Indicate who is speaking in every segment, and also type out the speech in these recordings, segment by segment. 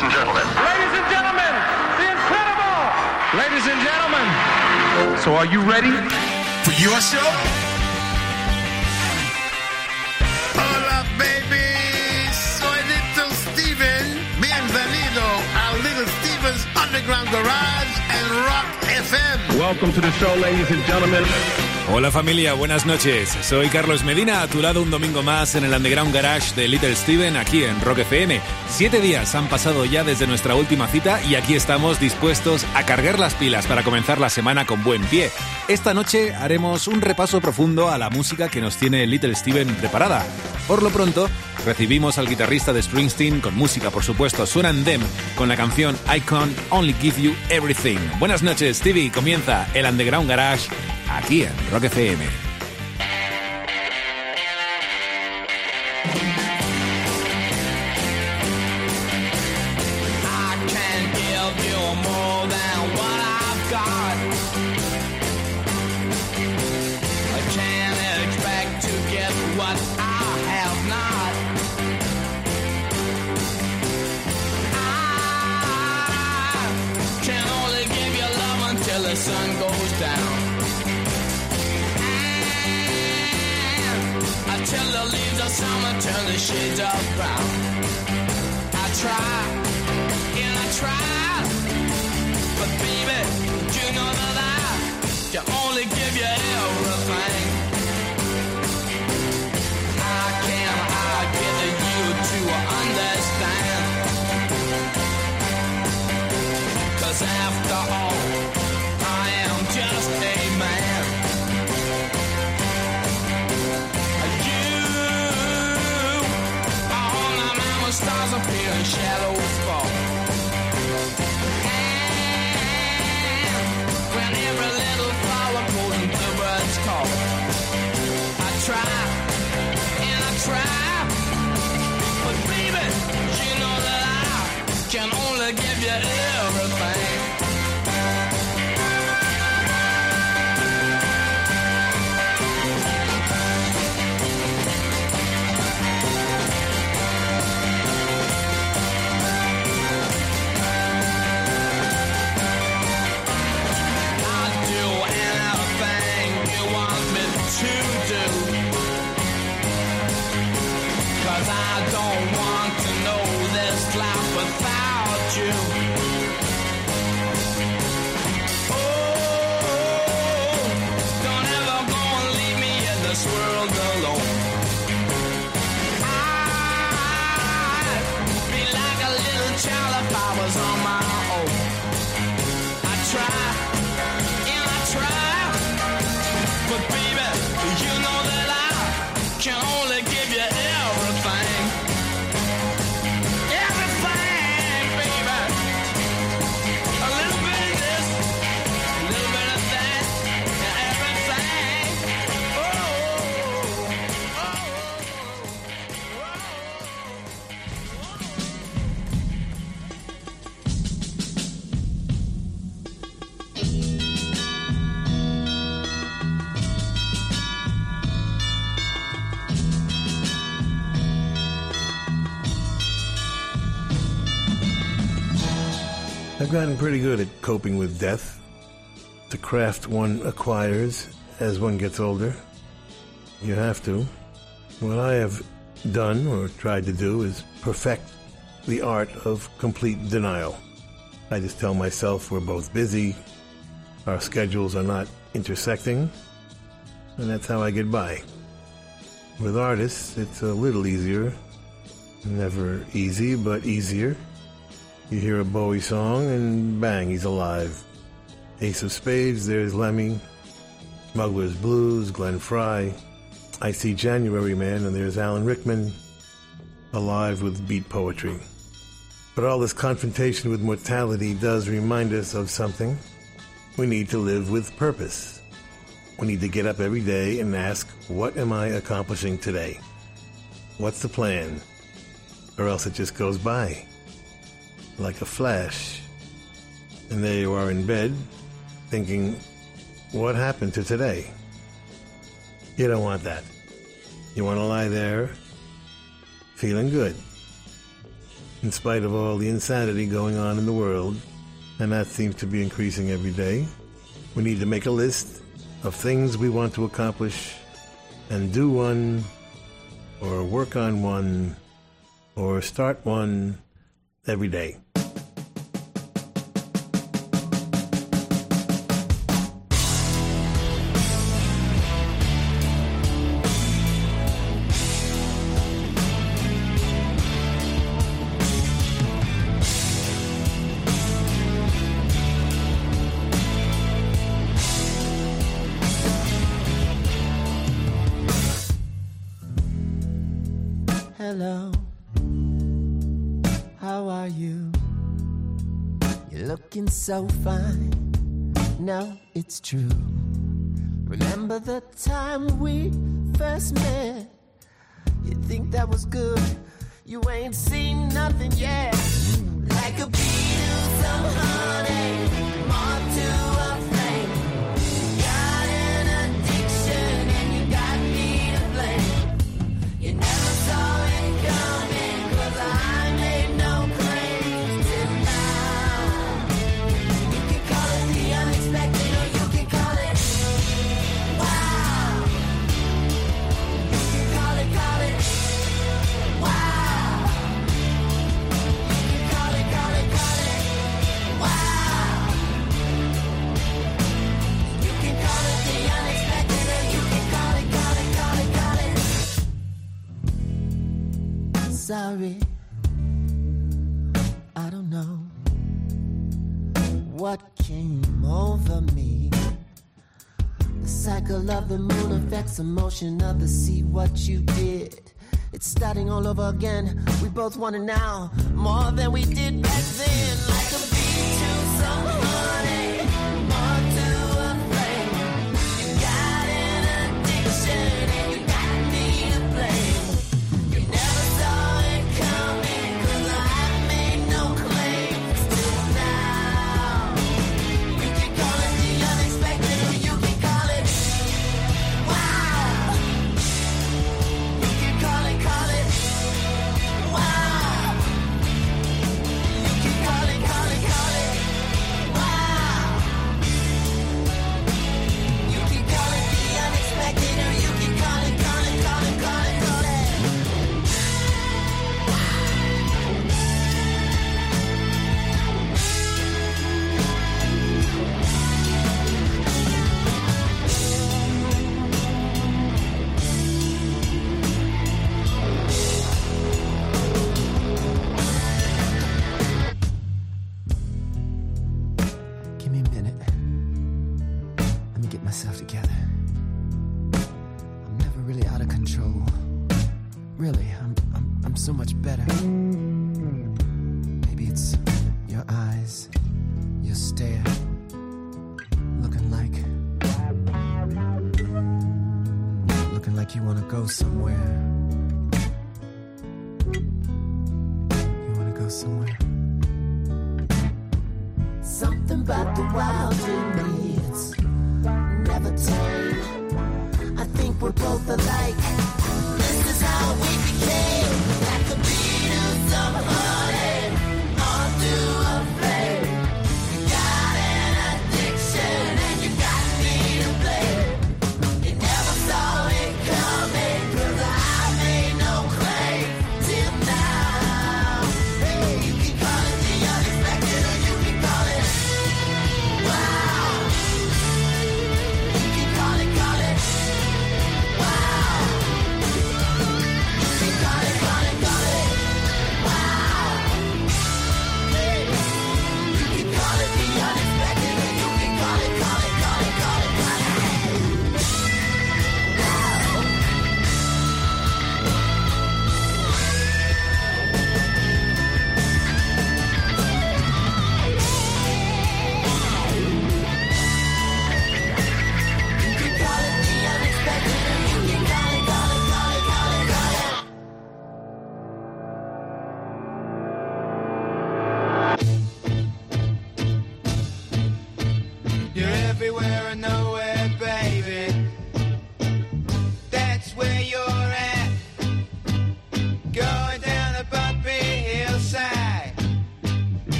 Speaker 1: ladies and gentlemen.
Speaker 2: Ladies and gentlemen, the incredible! Ladies and gentlemen, so are you ready?
Speaker 3: For your show?
Speaker 4: Hola, baby. Soy Little Steven. Bienvenido a Little Steven's Underground Garage and Rock FM.
Speaker 2: Welcome to the show, ladies and gentlemen.
Speaker 5: Hola familia, buenas noches. Soy Carlos Medina, a tu lado un domingo más en el Underground Garage de Little Steven, aquí en Rock FM. Siete días han pasado ya desde nuestra última cita y aquí estamos dispuestos a cargar las pilas para comenzar la semana con buen pie. Esta noche haremos un repaso profundo a la música que nos tiene Little Steven preparada. Por lo pronto, recibimos al guitarrista de Springsteen con música, por supuesto, suenan Dem con la canción I Can Only Give You Everything. Buenas noches, Stevie. Comienza el Underground Garage aquí en Rock FM.
Speaker 6: Turn the shades of brown. I try and I try. But baby, you know that I can only give you everything. I can I get you to understand. Cause after all, shadows fall. And when every little flower goes and birds call, I try and I try, but baby, you know that I can only give you everything.
Speaker 7: I've gotten pretty good at coping with death. The craft one acquires as one gets older. You have to. What I have done or tried to do is perfect the art of complete denial. I just tell myself we're both busy, our schedules are not intersecting, and that's how I get by. With artists, it's a little easier. Never easy, but easier. You hear a Bowie song and bang, he's alive. Ace of Spades, there's Lemmy. Smuggler's Blues, Glenn Frey. I see January Man, and there's Alan Rickman, alive with beat poetry. But all this confrontation with mortality does remind us of something. We need to live with purpose. We need to get up every day and ask, what am I accomplishing today? What's the plan? Or else it just goes by like a flash. And there you are in bed, thinking, what happened to today? You don't want that. You want to lie there, feeling good. in spite of all the insanity going on in the world, and that seems to be increasing every day. We need to make a list of things we want to accomplish and do one, or work on one, or start one every day.
Speaker 1: So fine. No, it's true. Remember the time we first met? You think that was good? You ain't seen nothing yet. Like a bee to some honey, Sorry, I don't know what came over me. The cycle of the moon affects the motion of the sea. What you did, it's starting all over again. We both want it now more than we did back then. Like a bee to some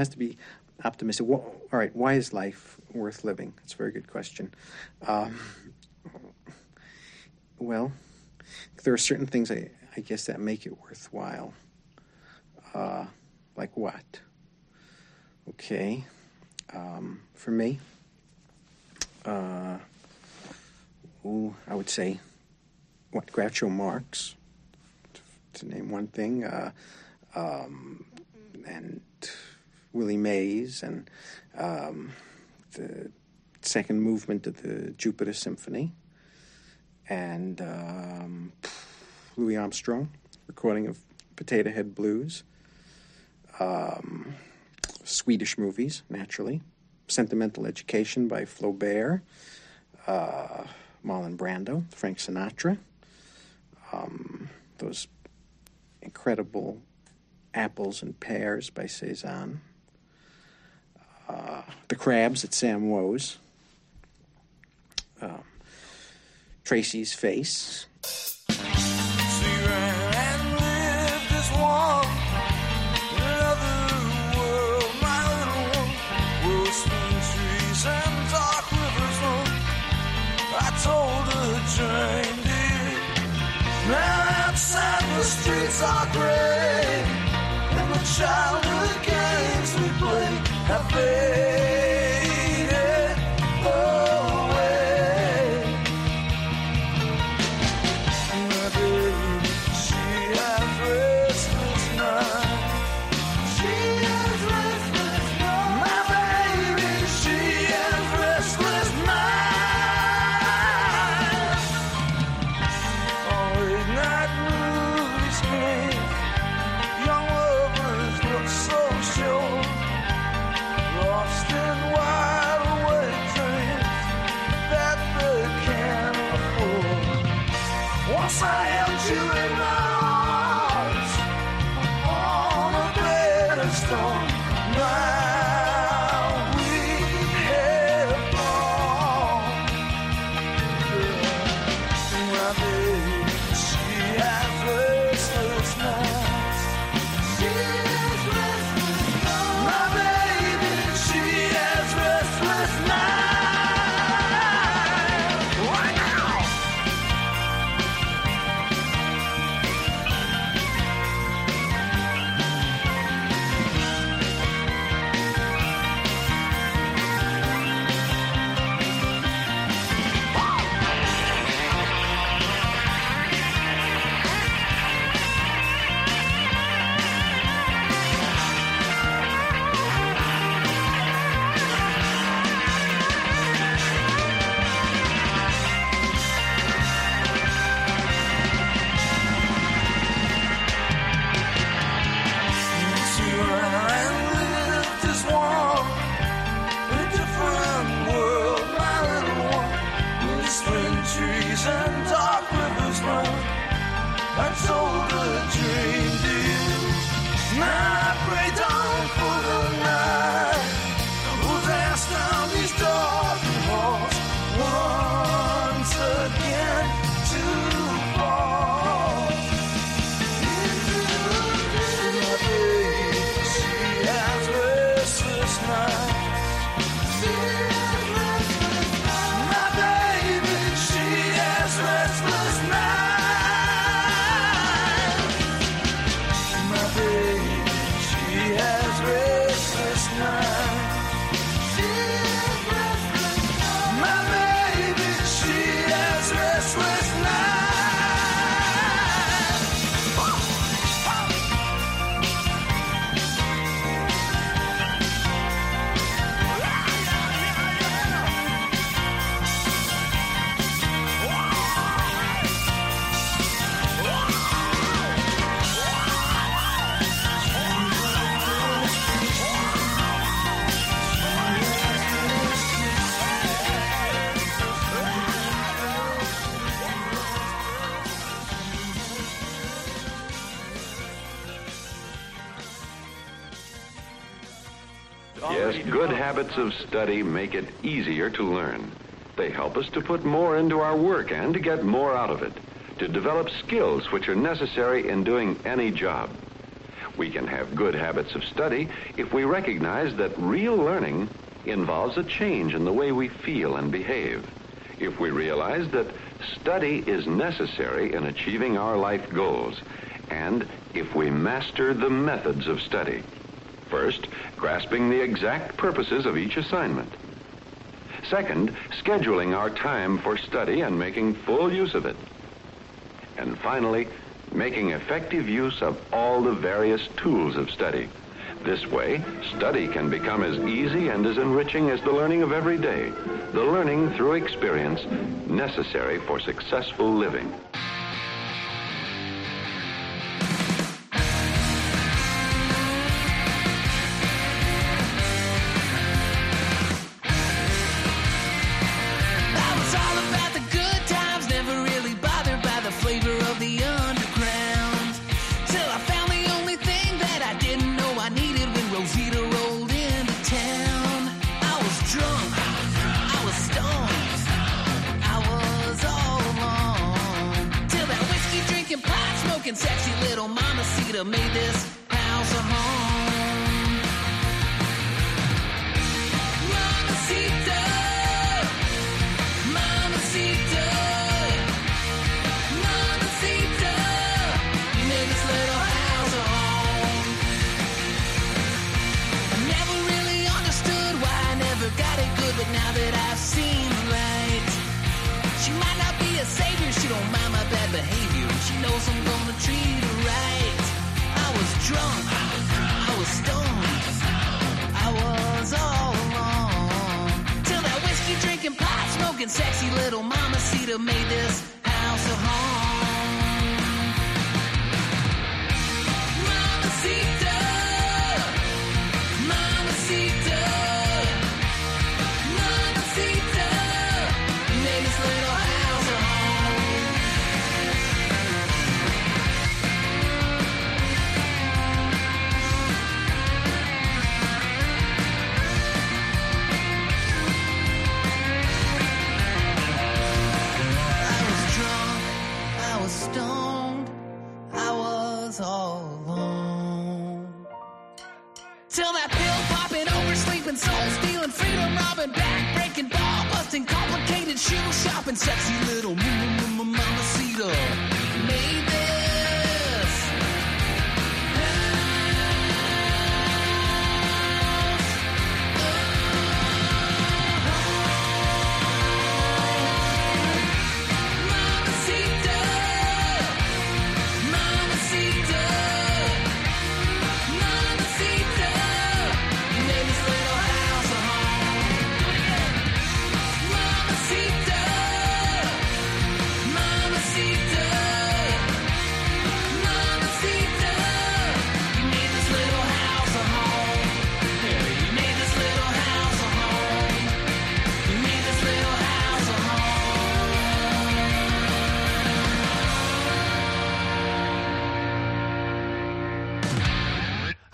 Speaker 3: has to be optimistic. All right, why is life worth living? That's a very good question. Um, well, there are certain things I, I guess that make it worthwhile. Uh, like what? Okay, um, for me, uh, ooh, I would say what Groucho Marx, to name one thing, uh, um, and Willie Mays and um, the second movement of the Jupiter Symphony. And um, Louis Armstrong, recording of Potato Head Blues, um, Swedish movies, naturally, Sentimental Education by Flaubert, uh, Marlon Brando, Frank Sinatra, um, those incredible Apples and Pears by Cezanne. Uh, the crabs at Sam Wo's, um, Tracy's face.
Speaker 8: Habits of study make it easier to learn. They help us to put more into our work and to get more out of it, to develop skills which are necessary in doing any job. We can have good habits of study if we recognize that real learning involves a change in the way we feel and behave. If we realize that study is necessary in achieving our life goals, and if we master the methods of study. Grasping the exact purposes of each assignment. Second, scheduling our time for study and making full use of it. And finally, making effective use of all the various tools of study. This way, study can become as easy and as enriching as the learning of every day, the learning through experience necessary for successful living.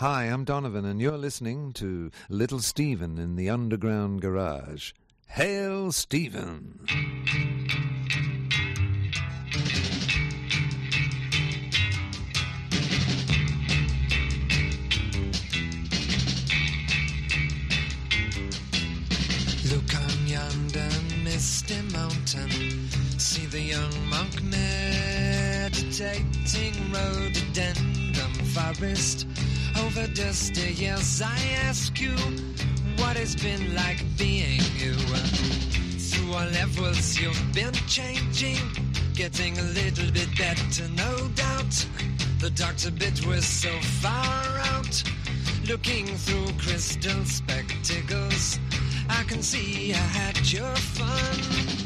Speaker 9: Hi, I'm Donovan, and you're listening to Little Steven in the Underground Garage. Hail,
Speaker 10: Steven! Years, I ask you, what it's been like being you? Through all levels, you've been changing, getting a little bit better, no doubt. The doctor bit was so far out, looking through crystal spectacles. I can see I had your fun.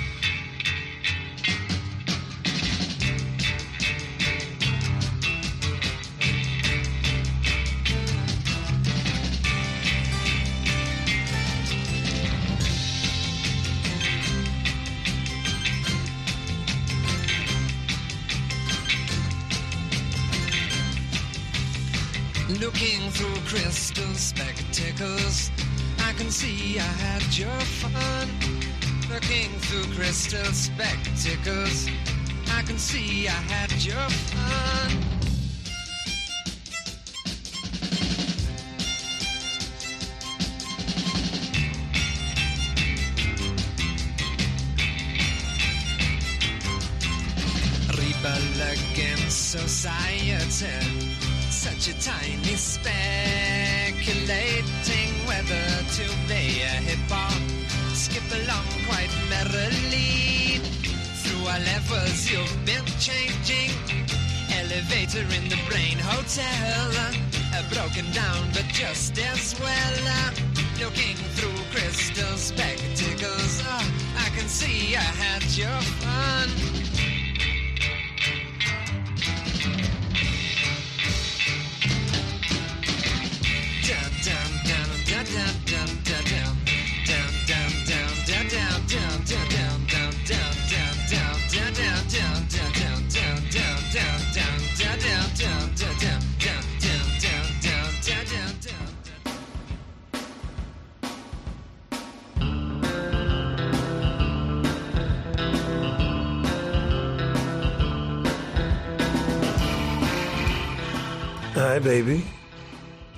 Speaker 10: Crystal spectacles, I can see I had your fun. Looking through crystal spectacles, I can see I had your fun. Rebel against society such a tiny speculating to play a hip hop. Skip along quite merrily through our levels. You've been changing. Elevator in the brain hotel, uh, broken down, but just as well. Looking through crystal spectacles, I can see I had your fun.
Speaker 7: Baby.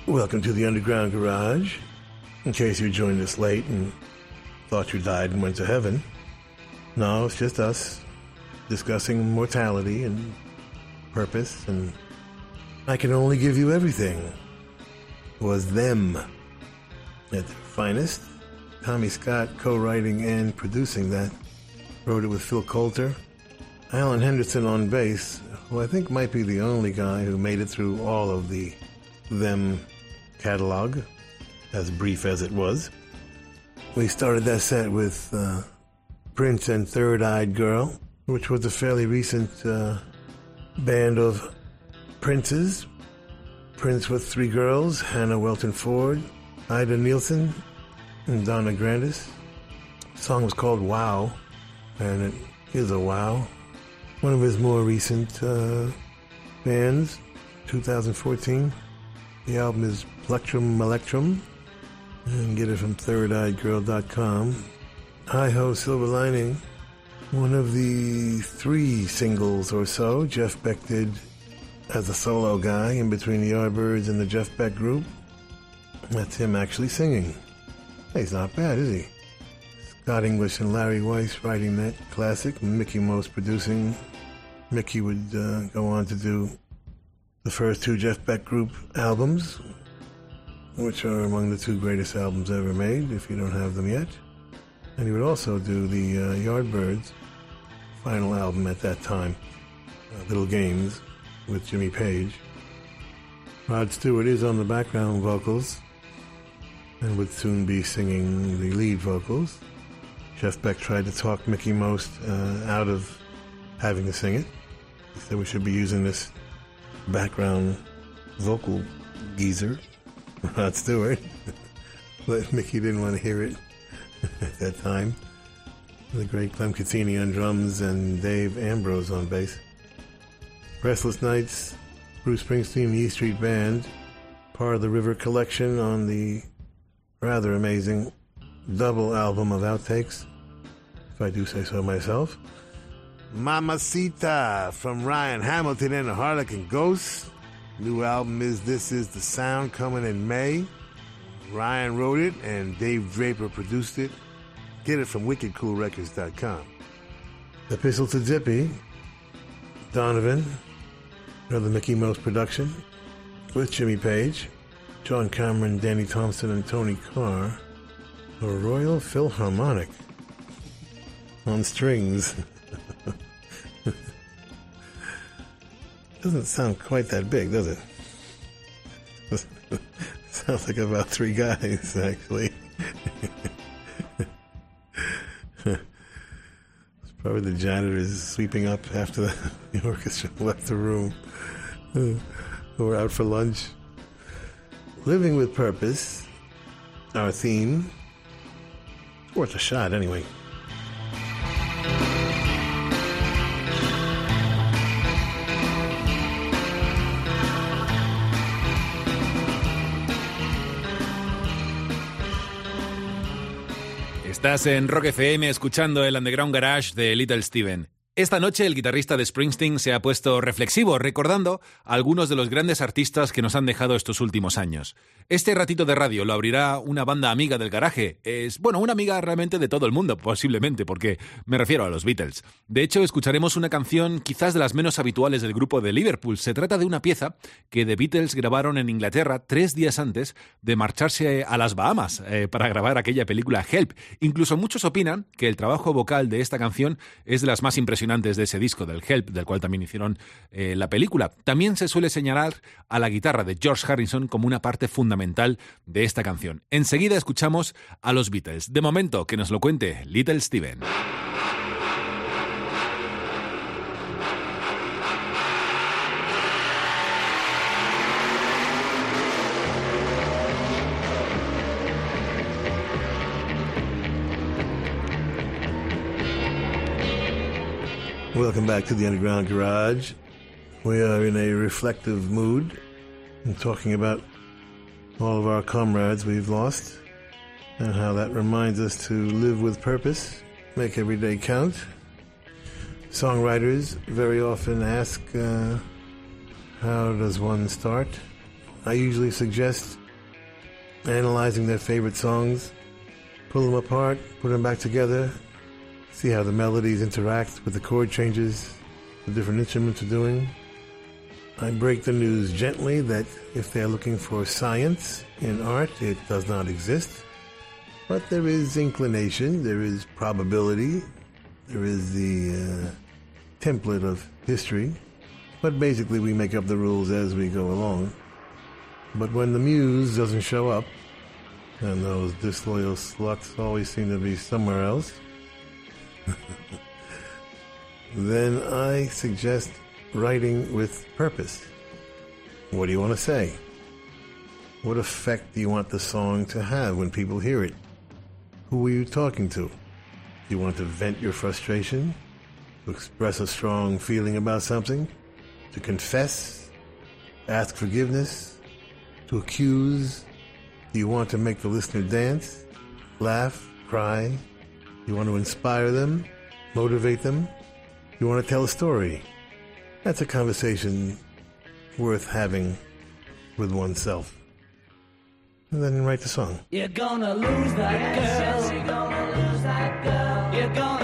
Speaker 7: Welcome to the Underground Garage. In case you joined us late and thought you died and went to heaven. No, it's just us discussing mortality and purpose, and I can only give you everything. Was them at their finest. Tommy Scott co writing and producing that. Wrote it with Phil Coulter. Alan Henderson on bass, who I think might be the only guy who made it through all of the them catalog, as brief as it was. We started that set with uh, Prince and Third Eyed Girl, which was a fairly recent uh, band of princes. Prince with three girls Hannah Welton Ford, Ida Nielsen, and Donna Grantis. The song was called Wow, and it is a wow. One of his more recent uh, bands, 2014. The album is Plectrum Electrum. And get it from thirdeyedgirl.com. Hi Ho Silver Lining. One of the three singles or so Jeff Beck did as a solo guy in between the Yardbirds and the Jeff Beck group. That's him actually singing. Hey, he's not bad, is he? Scott English and Larry Weiss writing that classic, Mickey Most producing. Mickey would uh, go on to do the first two Jeff Beck group albums, which are among the two greatest albums ever made, if you don't have them yet. And he would also do the uh, Yardbirds final album at that time, uh, Little Games, with Jimmy Page. Rod Stewart is on the background vocals and would soon be singing the lead vocals. Jeff Beck tried to talk Mickey Most uh, out of having to sing it. He said we should be using this background vocal geezer, Rod Stewart. but Mickey didn't want to hear it at that time. The great Clem Cattini on drums and Dave Ambrose on bass. Restless Nights, Bruce Springsteen, the E Street Band, part of the River Collection on the rather amazing double album of outtakes, if I do say so myself. Mamacita from Ryan Hamilton and the Harlequin Ghosts. New album is This Is the Sound coming in May. Ryan wrote it and Dave Draper produced it. Get it from wickedcoolrecords.com. Epistle to Dippy, Donovan, another Mickey Mouse production, with Jimmy Page, John Cameron, Danny Thompson, and Tony Carr, the Royal Philharmonic. on strings. Doesn't sound quite that big, does it? Sounds like about three guys, actually. it's probably the janitor is sweeping up after the, the orchestra left the room. We're out for lunch. Living with Purpose, our theme. Worth a shot, anyway.
Speaker 5: Estás en Rock FM escuchando el Underground Garage de Little Steven. Esta noche el guitarrista de Springsteen se ha puesto reflexivo, recordando a algunos de los grandes artistas que nos han dejado estos últimos años. Este ratito de radio lo abrirá una banda amiga del garaje. Es, bueno, una amiga realmente de todo el mundo, posiblemente, porque me refiero a los Beatles. De hecho, escucharemos una canción quizás de las menos habituales del grupo de Liverpool. Se trata de una pieza que The Beatles grabaron en Inglaterra tres días antes de marcharse a las Bahamas eh, para grabar aquella película Help. Incluso muchos opinan que el trabajo vocal de esta canción es de las más impresionantes de ese disco, del Help, del cual también hicieron eh, la película. También se suele señalar a la guitarra de George Harrison como una parte fundamental de esta canción. Enseguida escuchamos a los Beatles. De momento, que nos lo cuente Little Steven.
Speaker 7: Welcome back to the Underground Garage. We are in a reflective mood and talking about all of our comrades we've lost and how that reminds us to live with purpose, make every day count. Songwriters very often ask, uh, How does one start? I usually suggest analyzing their favorite songs, pull them apart, put them back together, see how the melodies interact with the chord changes the different instruments are doing. I break the news gently that if they're looking for science in art, it does not exist. But there is inclination, there is probability, there is the uh, template of history. But basically, we make up the rules as we go along. But when the muse doesn't show up, and those disloyal sluts always seem to be somewhere else, then I suggest writing with purpose. What do you want to say? What effect do you want the song to have when people hear it? Who are you talking to? Do you want to vent your frustration? To express a strong feeling about something? To confess? Ask forgiveness? To accuse? Do you want to make the listener dance? Laugh? Cry? You want to inspire them, motivate them. You want to tell a story. That's a conversation worth having with oneself. And then write the song.
Speaker 6: You're gonna lose that girl. You're gonna lose that girl. You're gonna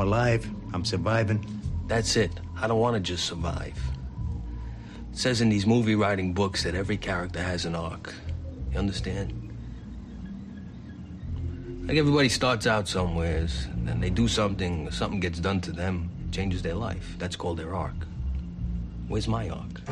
Speaker 11: I'm alive. I'm surviving.
Speaker 12: That's it. I don't want to just survive. It says in these movie writing books that every character has an arc. You understand? Like everybody starts out somewheres, then they do something, something gets done to them, changes their life. That's called their arc. Where's my arc?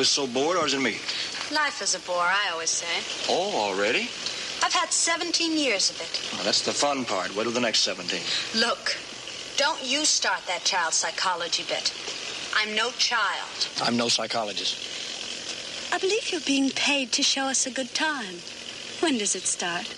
Speaker 13: was so bored, or is it me?
Speaker 12: Life is a bore, I always say.
Speaker 13: Oh, already?
Speaker 12: I've had 17 years of it.
Speaker 13: Well, that's the fun part. Wait till the next 17.
Speaker 12: Look, don't you start that child psychology bit. I'm no child.
Speaker 13: I'm no psychologist.
Speaker 12: I believe you're being paid to show us a good time. When does it start?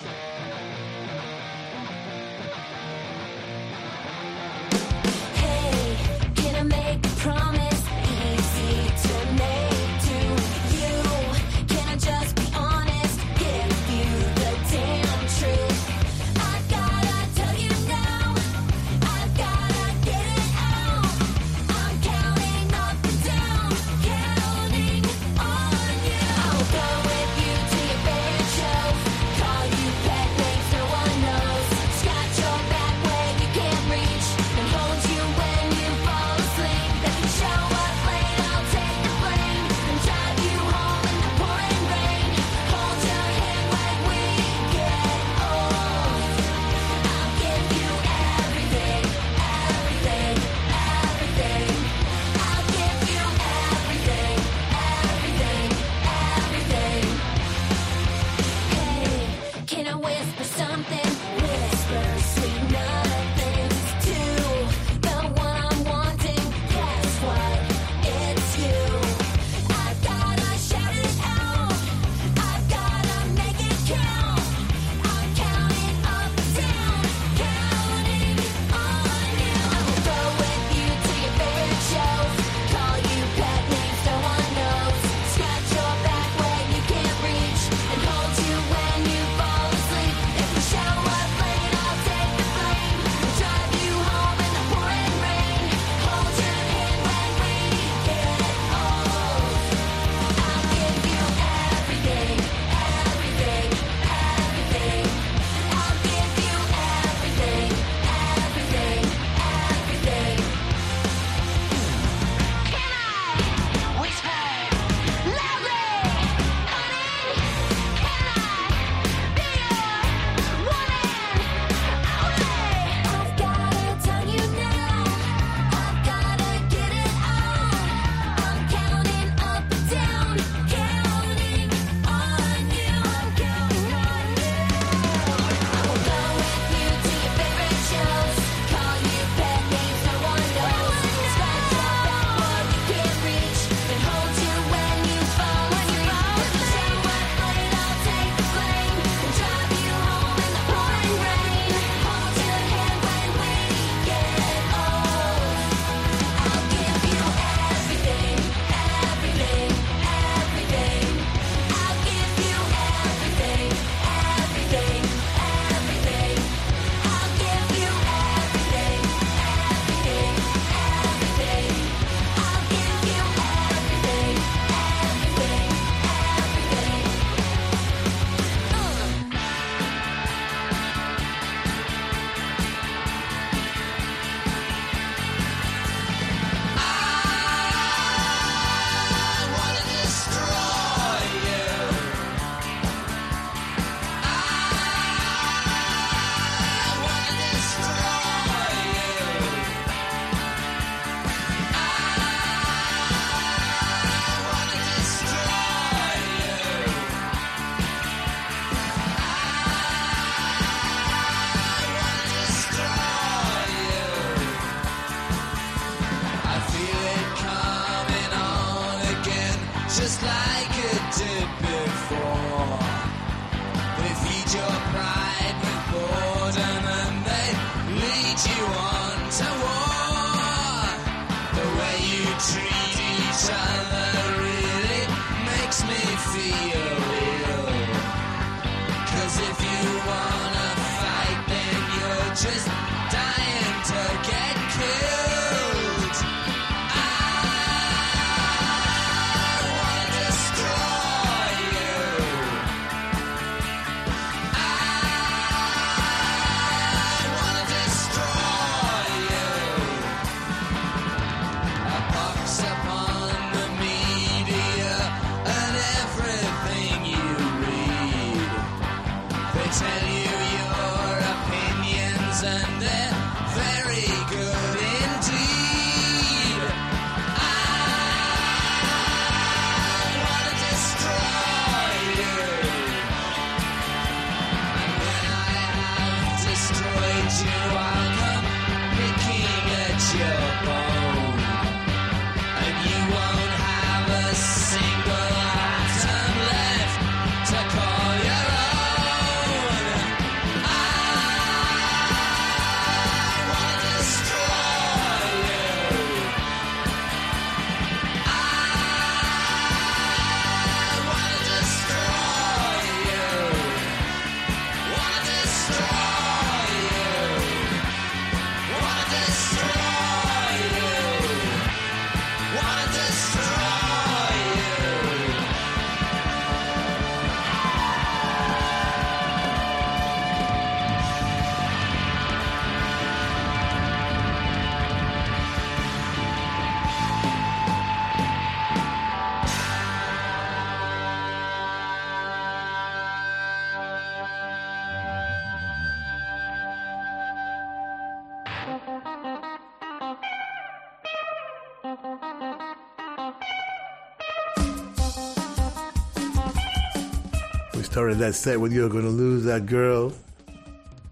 Speaker 7: Started that set with You're Gonna Lose That Girl.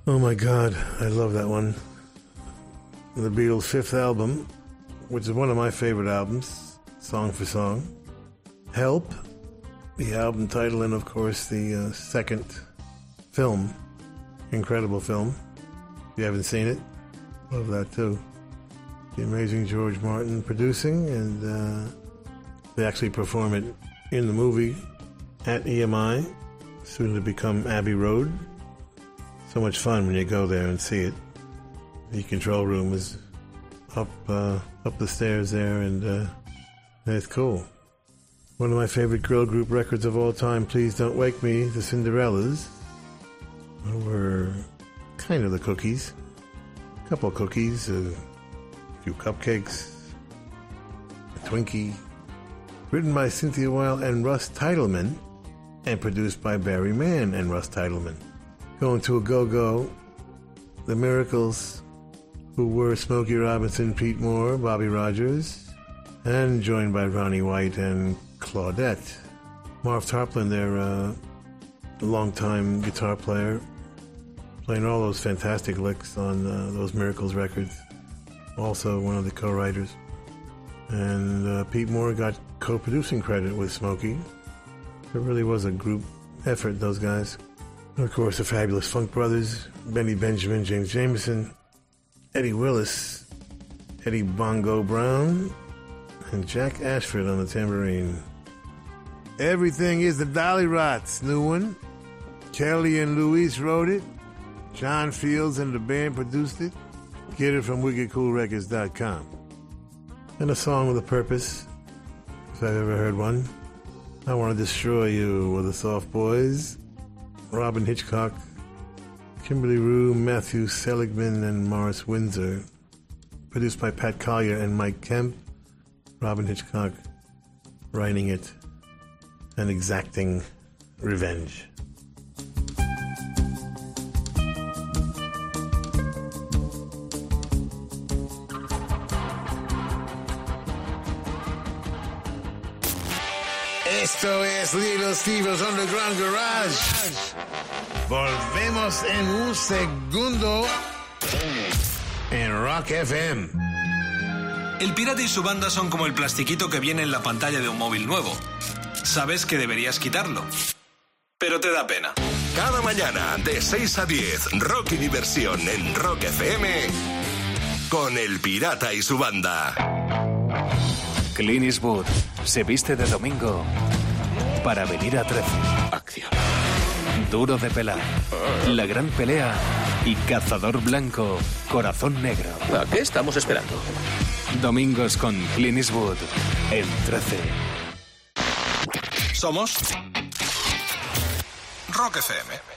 Speaker 7: Oh my god, I love that one. The Beatles' fifth album, which is one of my favorite albums, song for song. Help, the album title, and of course the uh, second film. Incredible film. If you haven't seen it, love that too. The amazing George Martin producing, and uh, they actually perform it in the movie at EMI, soon to become Abbey Road. So much fun when you go there and see it. The control room is up uh, up the stairs there, and uh, it's cool. One of my favorite girl group records of all time, Please Don't Wake Me, the Cinderellas, were kind of the cookies. A couple cookies, a few cupcakes, a Twinkie. Written by Cynthia Weil and Russ Titelman, and produced by Barry Mann and Russ Titelman. Going to a go-go, The Miracles, who were Smokey Robinson, Pete Moore, Bobby Rogers, and joined by Ronnie White and Claudette. Marv Tarplin, their uh, longtime guitar player, playing all those fantastic licks on uh, those Miracles records. Also one of the co-writers. And uh, Pete Moore got co-producing credit with Smokey. It really was a group effort, those guys. Of course, the fabulous Funk Brothers, Benny Benjamin, James Jamerson, Eddie Willis, Eddie Bongo Brown, and Jack Ashford on the tambourine. Everything is the Dollyrots, new one. Kelly and Luis wrote it. John Fields and the band produced it. Get it from wickedcoolrecords.com. And a song with a purpose, if I've ever heard one. I Want to Destroy You with the Soft Boys. Robyn Hitchcock, Kimberley Rew, Matthew Seligman, and Morris Windsor. Produced by Pat Collier and Mike Kemp. Robyn Hitchcock writing it and exacting revenge.
Speaker 4: Es Little Steve's Underground Garage. Volvemos en un segundo en Rock FM.
Speaker 5: El pirata y su banda son como el plastiquito que viene en la pantalla de un móvil nuevo. Sabes que deberías quitarlo, pero te da pena.
Speaker 14: Cada mañana de 6 a 10, rock y diversión en Rock FM con el pirata y su banda.
Speaker 5: Clint Eastwood se viste de domingo para venir a 13. Acción. Duro de pelar. La gran pelea y cazador blanco, corazón negro.
Speaker 15: ¿A qué estamos esperando?
Speaker 5: Domingos con Clint Eastwood en 13.
Speaker 15: Somos Rock FM.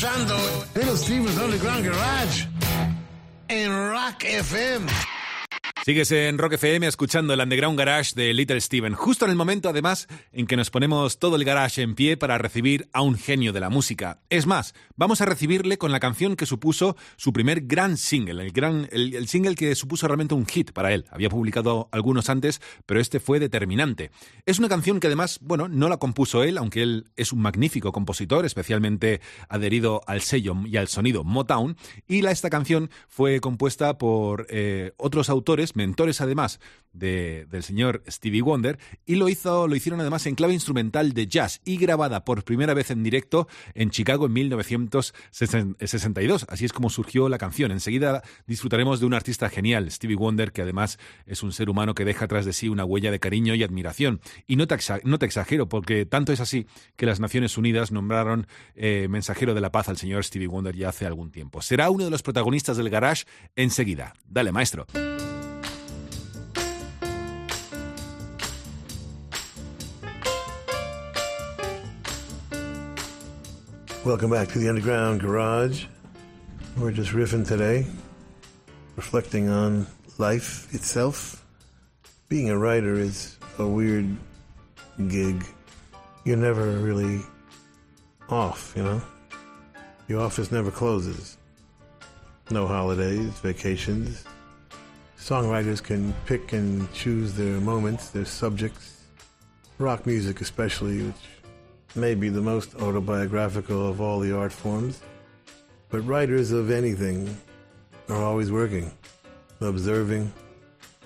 Speaker 4: Little Steven's Underground Garage en Rock FM.
Speaker 5: Sigues en Rock FM escuchando el Underground Garage de Little Steven, justo en el momento además en que nos ponemos todo el garage en pie para recibir a un genio de la música. Es más, vamos a recibirle con la canción que supuso su primer gran single, el, gran, el, single que supuso realmente un hit para él. Había publicado algunos antes, pero este fue determinante. Es una canción que además, bueno, no la compuso él, aunque él es un magnífico compositor, especialmente adherido al sello y al sonido Motown, y la, esta canción fue compuesta por eh, otros autores, mentores además de- del señor Stevie Wonder, y lo, hizo, lo hicieron además en clave instrumental de jazz y grabada por primera vez en directo en Chicago en 1962. Así es como surgió la canción. Enseguida disfrutaremos de un artista genial, Stevie Wonder, que además es un ser humano que deja tras de sí una huella de cariño y admiración. Y no te, exagero, porque tanto es así que las Naciones Unidas nombraron eh, mensajero de la paz al señor Stevie Wonder ya hace algún tiempo. Será uno de los protagonistas del garage enseguida. Dale, maestro.
Speaker 7: Welcome back to the Underground Garage. We're just riffing today, reflecting on life itself. Being a writer is a weird gig. You're never really off, you know? Your office never closes. No holidays, vacations. Songwriters can pick and choose their moments, their subjects. Rock music, especially, which may be the most autobiographical of all the art forms. But writers of anything are always working, observing.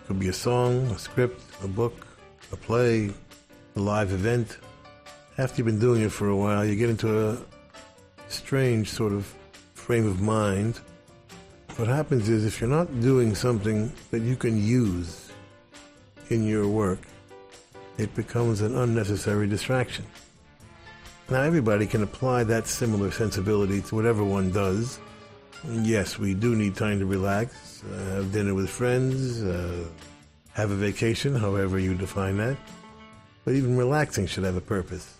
Speaker 7: Could be a song, a script, a book, a play, a live event. After you've been doing it for a while, you get into a strange sort of frame of mind. What happens is if you're not doing something that you can use in your work, it becomes an unnecessary distraction. Now, everybody can apply that similar sensibility to whatever one does. Yes, we do need time to relax, uh, have dinner with friends, uh, have a vacation, however you define that. But even relaxing should have a purpose.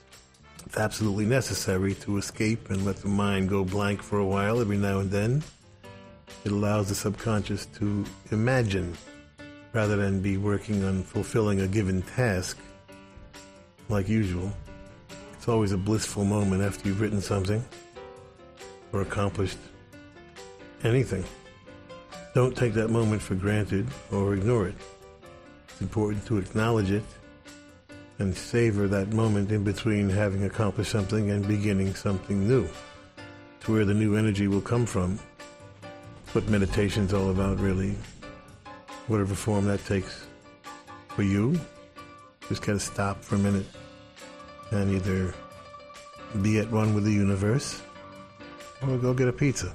Speaker 7: It's absolutely necessary to escape and let the mind go blank for a while every now and then. It allows the subconscious to imagine rather than be working on fulfilling a given task like usual. It's always a blissful moment after you've written something or accomplished anything. Don't take that moment for granted or ignore it. It's important to acknowledge it and savor that moment in between having accomplished something and beginning something new. It's where the new energy will come from. What meditation's all about, really. Whatever form that takes for you. Just gotta stop for a minute and either be at one with the universe or go get a pizza.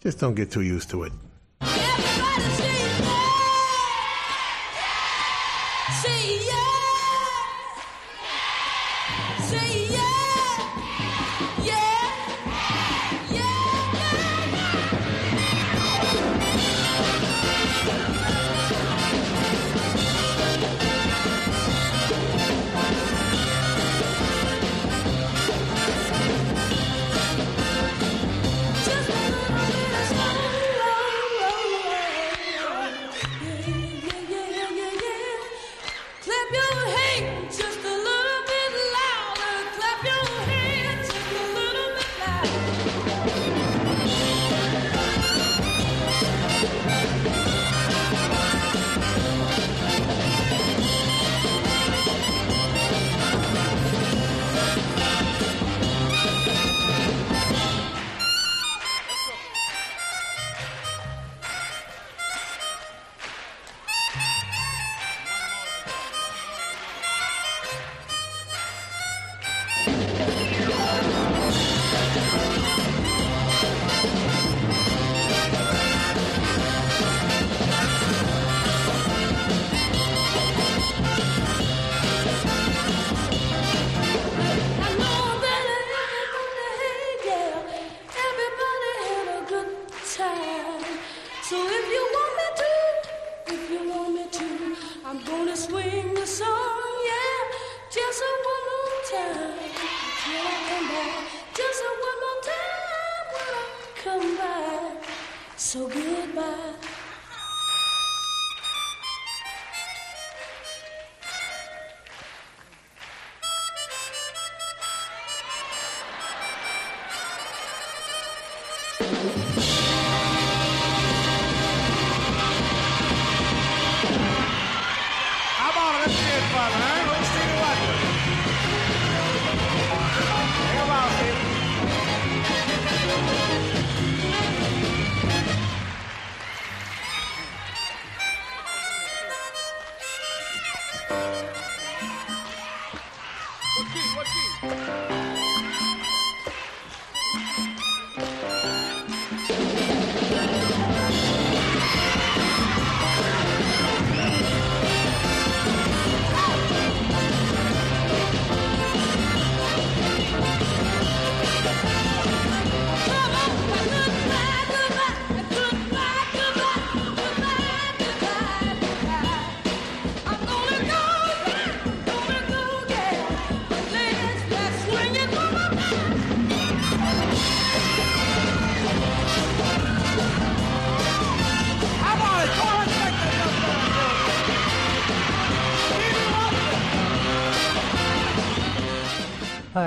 Speaker 7: Just don't get too used to it.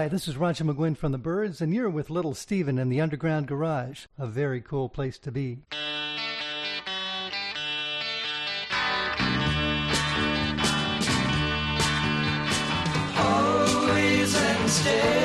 Speaker 16: Hi, this is Roger McGuinn from the Byrds, and you're with Little Steven in the Underground Garage, a very cool place to be.
Speaker 17: Always and
Speaker 6: stay.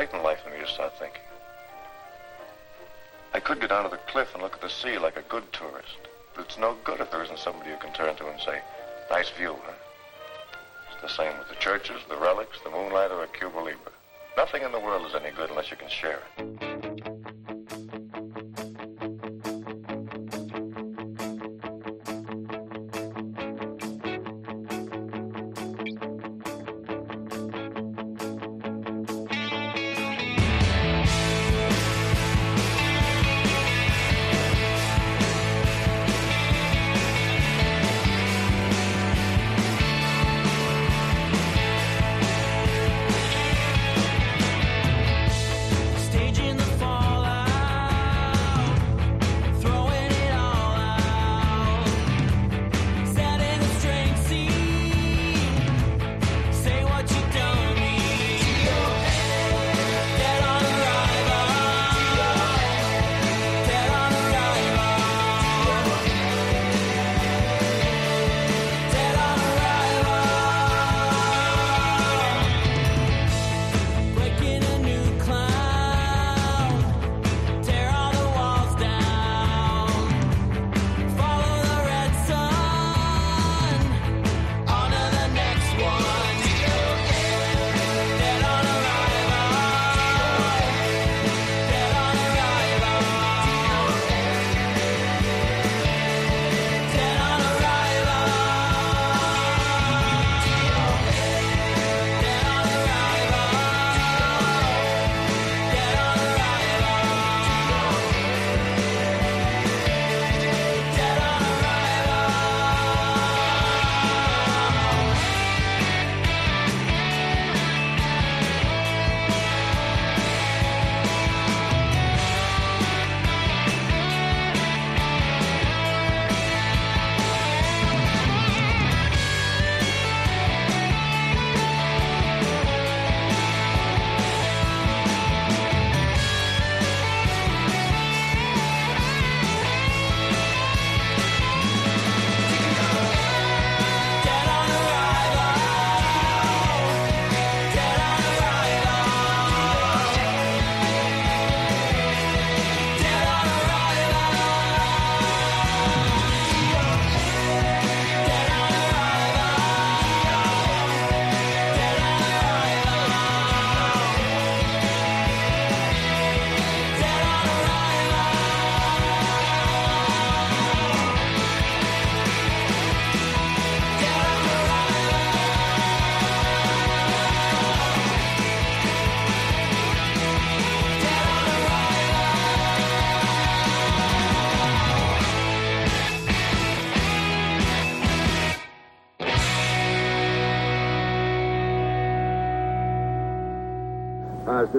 Speaker 6: late in life than we start thinking. I could go down to the cliff and look at the sea like a good tourist, but it's no good if there isn't somebody you can turn to and say, nice view, huh? It's the same with the churches, the relics, the moonlight, or a Cuba Libre. Nothing in the world is any good unless you can share it.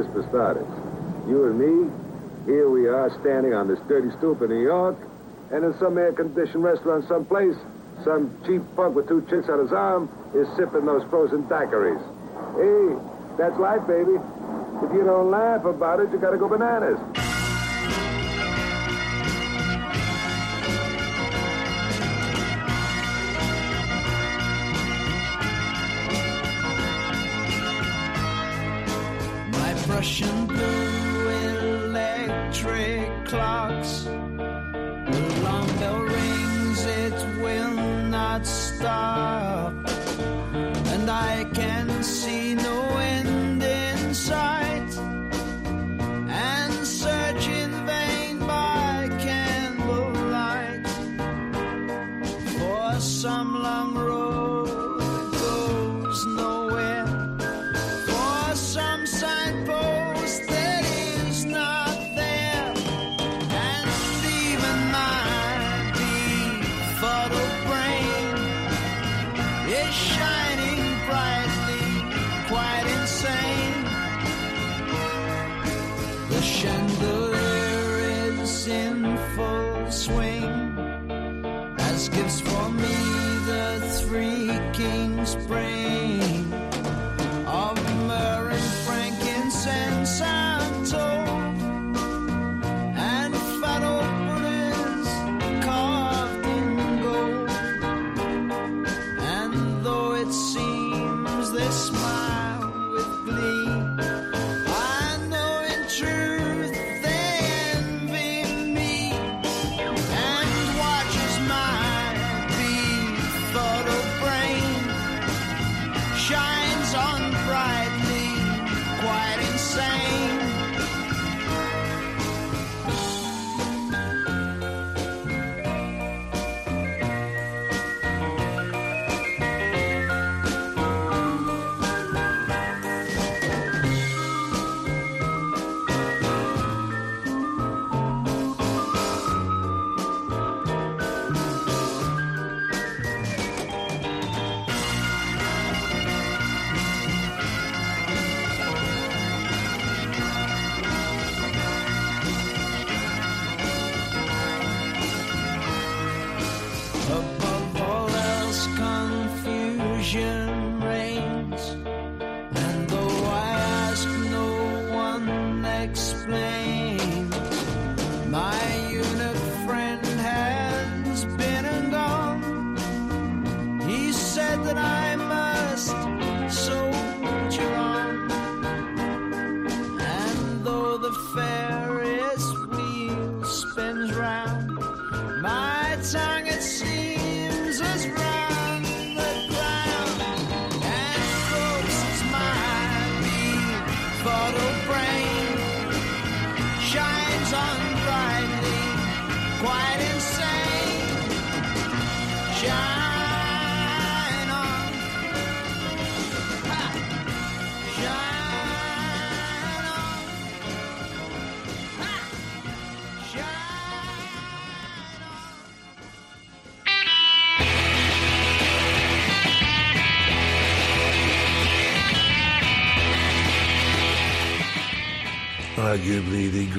Speaker 6: This for starters? You and me, here we are standing on this dirty stoop in New York, and in some air-conditioned restaurant someplace, some cheap punk with two chicks on his arm is sipping those frozen daiquiris. Hey, that's life, baby. If you don't laugh about it, you gotta go bananas.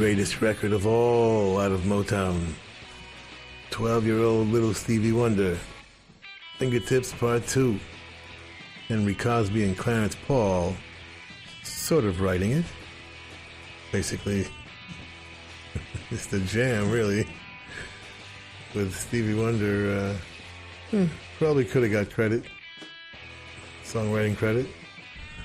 Speaker 7: Greatest record of all out of Motown. 12 year old little Stevie Wonder. Fingertips Part 2. Henry Cosby and Clarence Paul sort of writing it. Basically, it's the jam, really. With Stevie Wonder, uh, hmm, probably could have got credit, songwriting credit.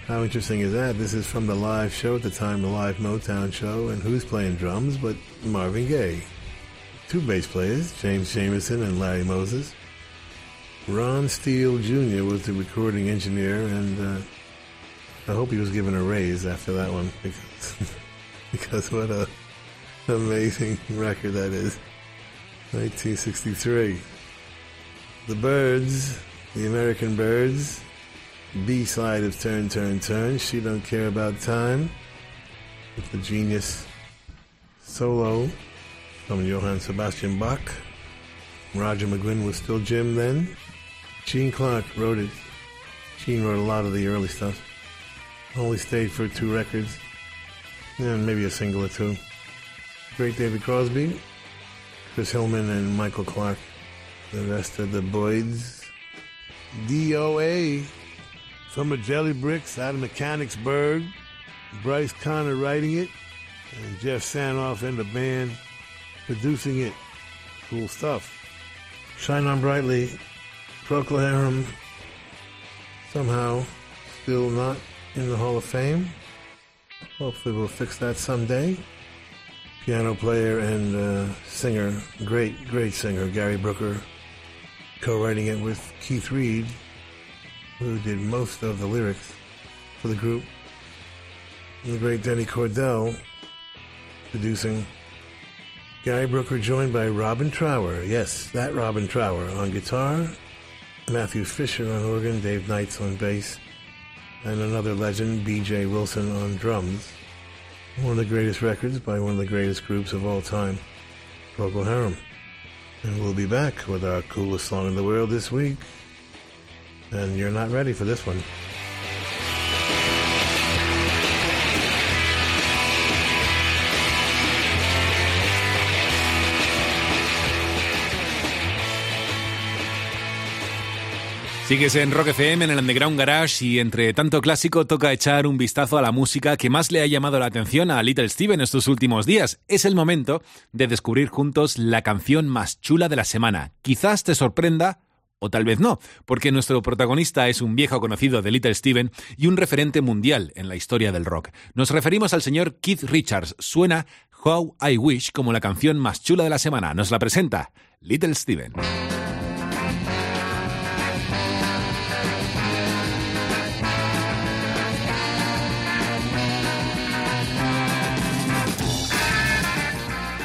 Speaker 7: How interesting is that? This is from the live show at the time, the live Motown show, and who's playing drums but Marvin Gaye? Two bass players, James Jamerson and Larry Moses. Ron Steele Jr. was the recording engineer, and uh, I hope he was given a raise after that one because, because what a amazing record that is. 1963. The Byrds, the American Byrds, B side of Turn, Turn, Turn. She Don't Care About Time. With the genius solo from Johann Sebastian Bach. Roger McGuinn was still Jim then. Gene Clark wrote it. Gene wrote a lot of the early stuff. Only stayed for two records. and maybe a single or two. Great David Crosby, Chris Hillman, and Michael Clarke. The rest of the Byrds. DOA. Some of Jelly Bricks out of Mechanicsburg. Bryce Connor writing it. And Jeff Sanoff in the band producing it. Cool stuff. Shine On Brightly. Procol Harum. Somehow still not in the Hall of Fame. Hopefully we'll fix that someday. Piano player and uh, singer, great, great singer, Gary Brooker, co-writing it with Keith Reid, who did most of the lyrics for the group. And the great Denny Cordell producing. Gary Brooker joined by Robin Trower, yes, that Robin Trower on guitar, Matthew Fisher on organ, Dave Knights on bass, and another legend, B.J. Wilson on drums. One of the greatest records by one of the greatest groups of all time, Procol Harum. And we'll be back with our coolest song in the world this week. And you're not ready for this one.
Speaker 5: Sigues en Rock FM en el Underground Garage y entre tanto clásico toca echar un vistazo a la música que más le ha llamado la atención a Little Steven estos últimos días. Es el momento de descubrir juntos la canción más chula de la semana. Quizás te sorprenda o tal vez no, porque nuestro protagonista es un viejo conocido de Little Steven y un referente mundial en la historia del rock. Nos referimos al señor Keith Richards. Suena How I Wish como la canción más chula de la semana. Nos la presenta Little Steven.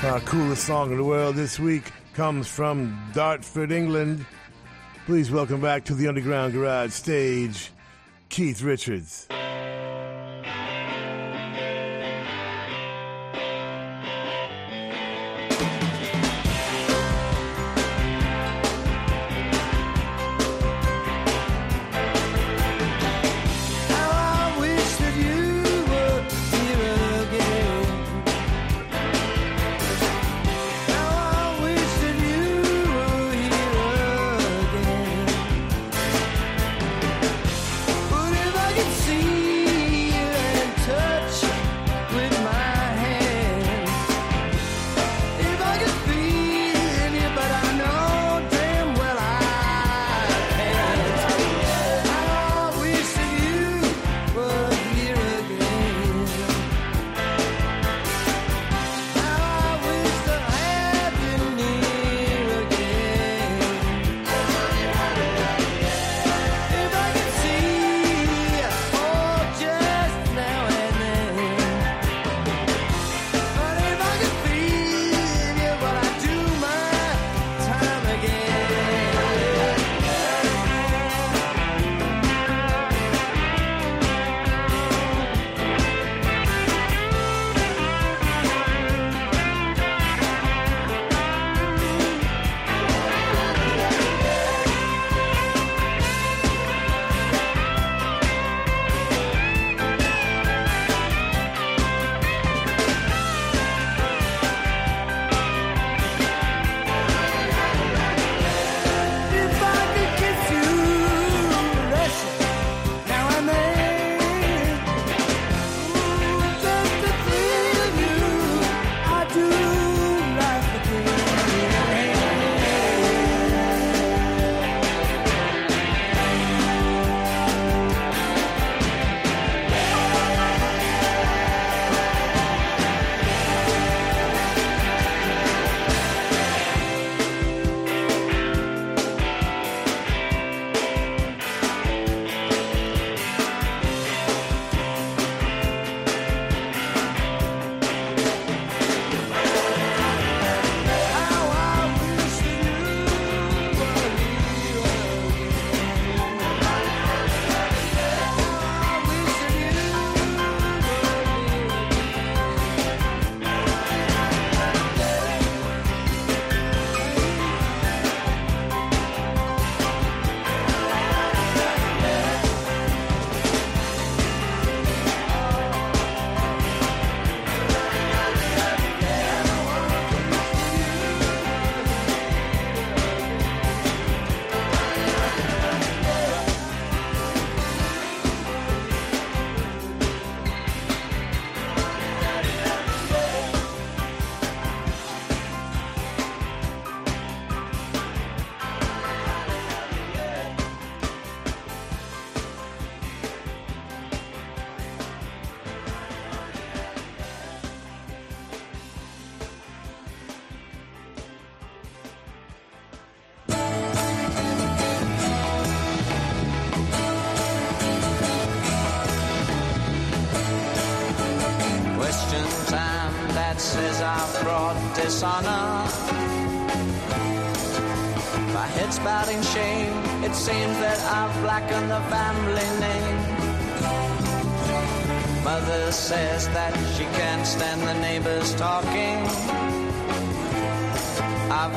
Speaker 7: Our coolest song in the world this week comes from Dartford, England. Please welcome back to the Underground Garage stage, Keith Richards.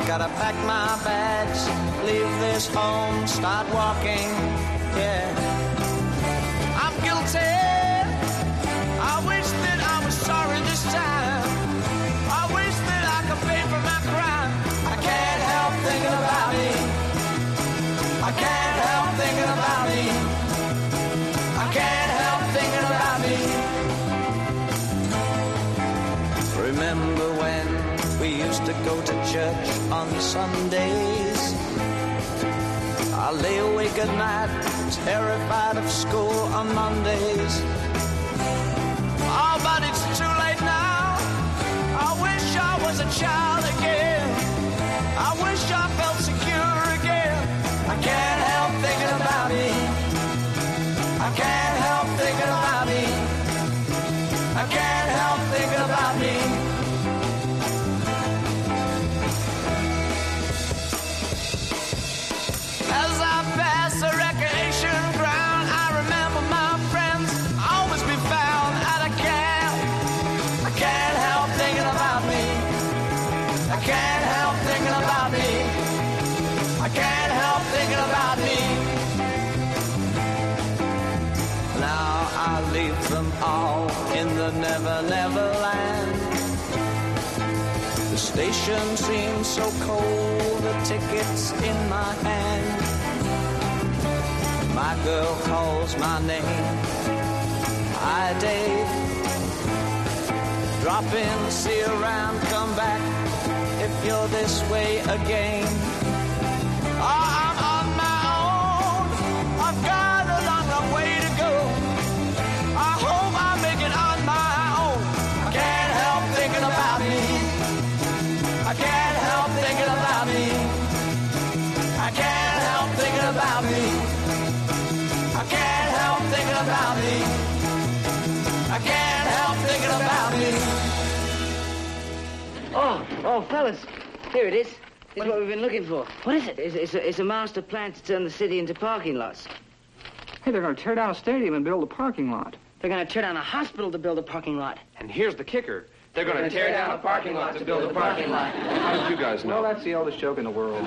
Speaker 6: Gotta pack my terrified of school on Mondays. I can't help thinking about me. Now I leave them all in the never, never land. The station seems so cold, the ticket's in my hand. My girl calls my name. Hi, Dave. Drop in, see around, come back if you're this way again. Oh.
Speaker 18: Oh, oh, fellas, here it is. It's what we've been looking for. What is it? It's, it's, a, it's a master plan to turn the city into parking lots.
Speaker 19: Hey, they're going to tear down a stadium and build a parking lot.
Speaker 18: They're going to tear down a hospital to build a parking lot.
Speaker 2: And here's the kicker. They're going to tear down a parking lot to build a parking lot. How did you guys know?
Speaker 19: Well, that's the oldest joke in the world.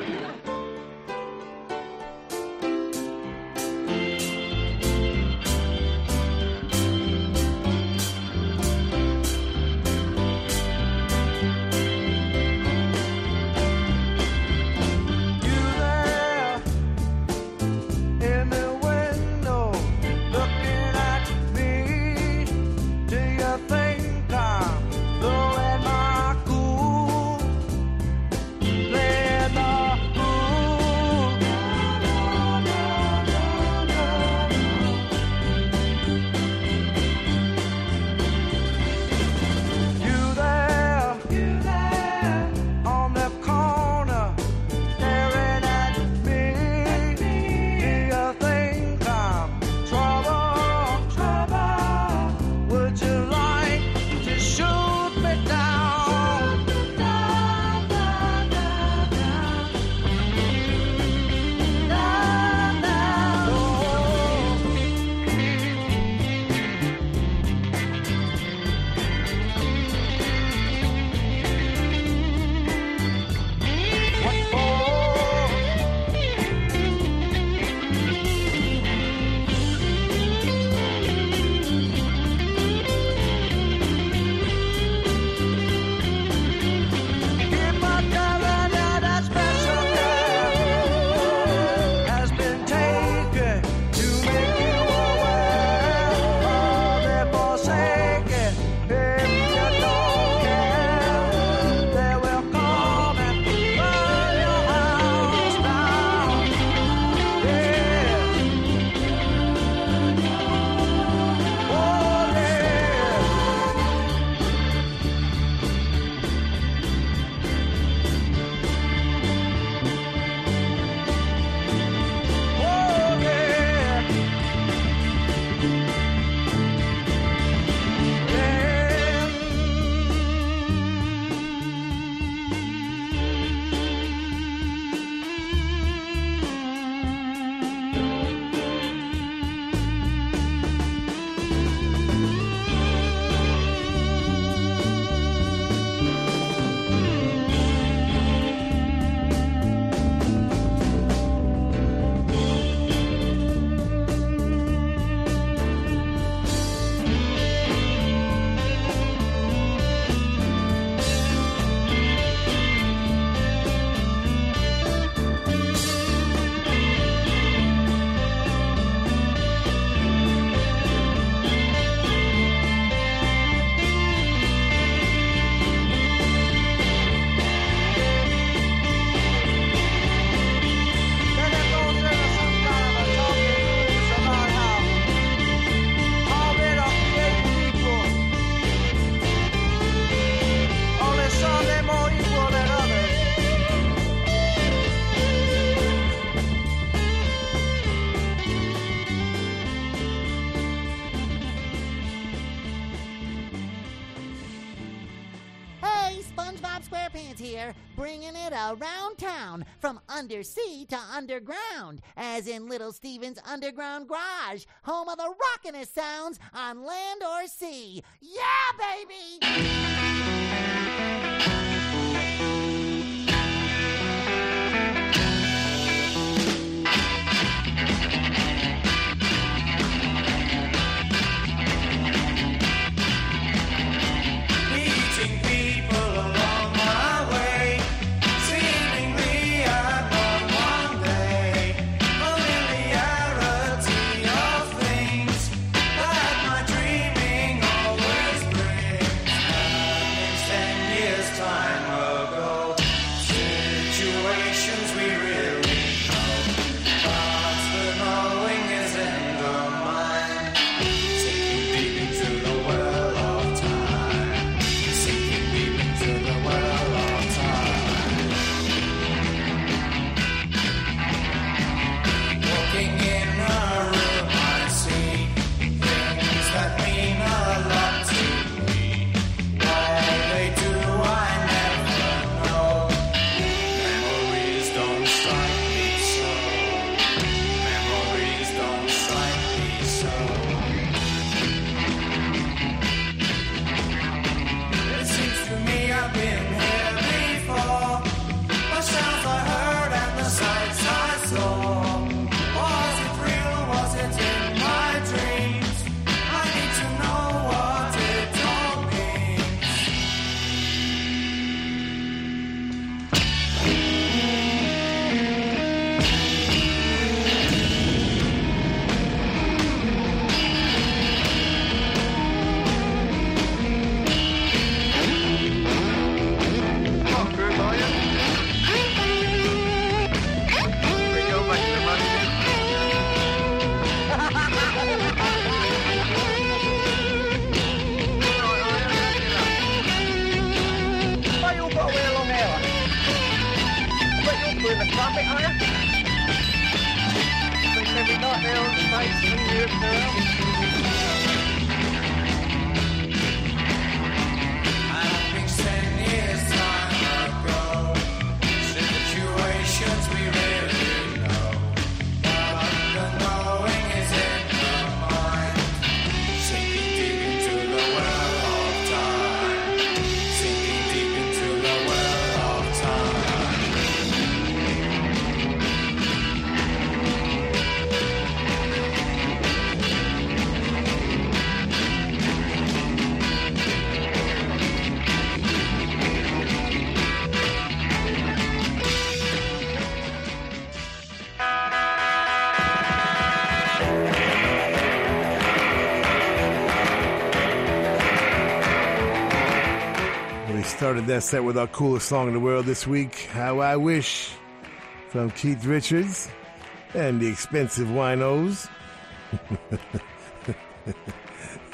Speaker 20: Undersea to underground, as in Little Steven's Underground Garage, home of the rockinest sounds on land or sea. Yeah, baby!
Speaker 6: That
Speaker 7: set with our coolest song in the world this week, How I Wish, from Keith Richards and the X-Pensive Winos.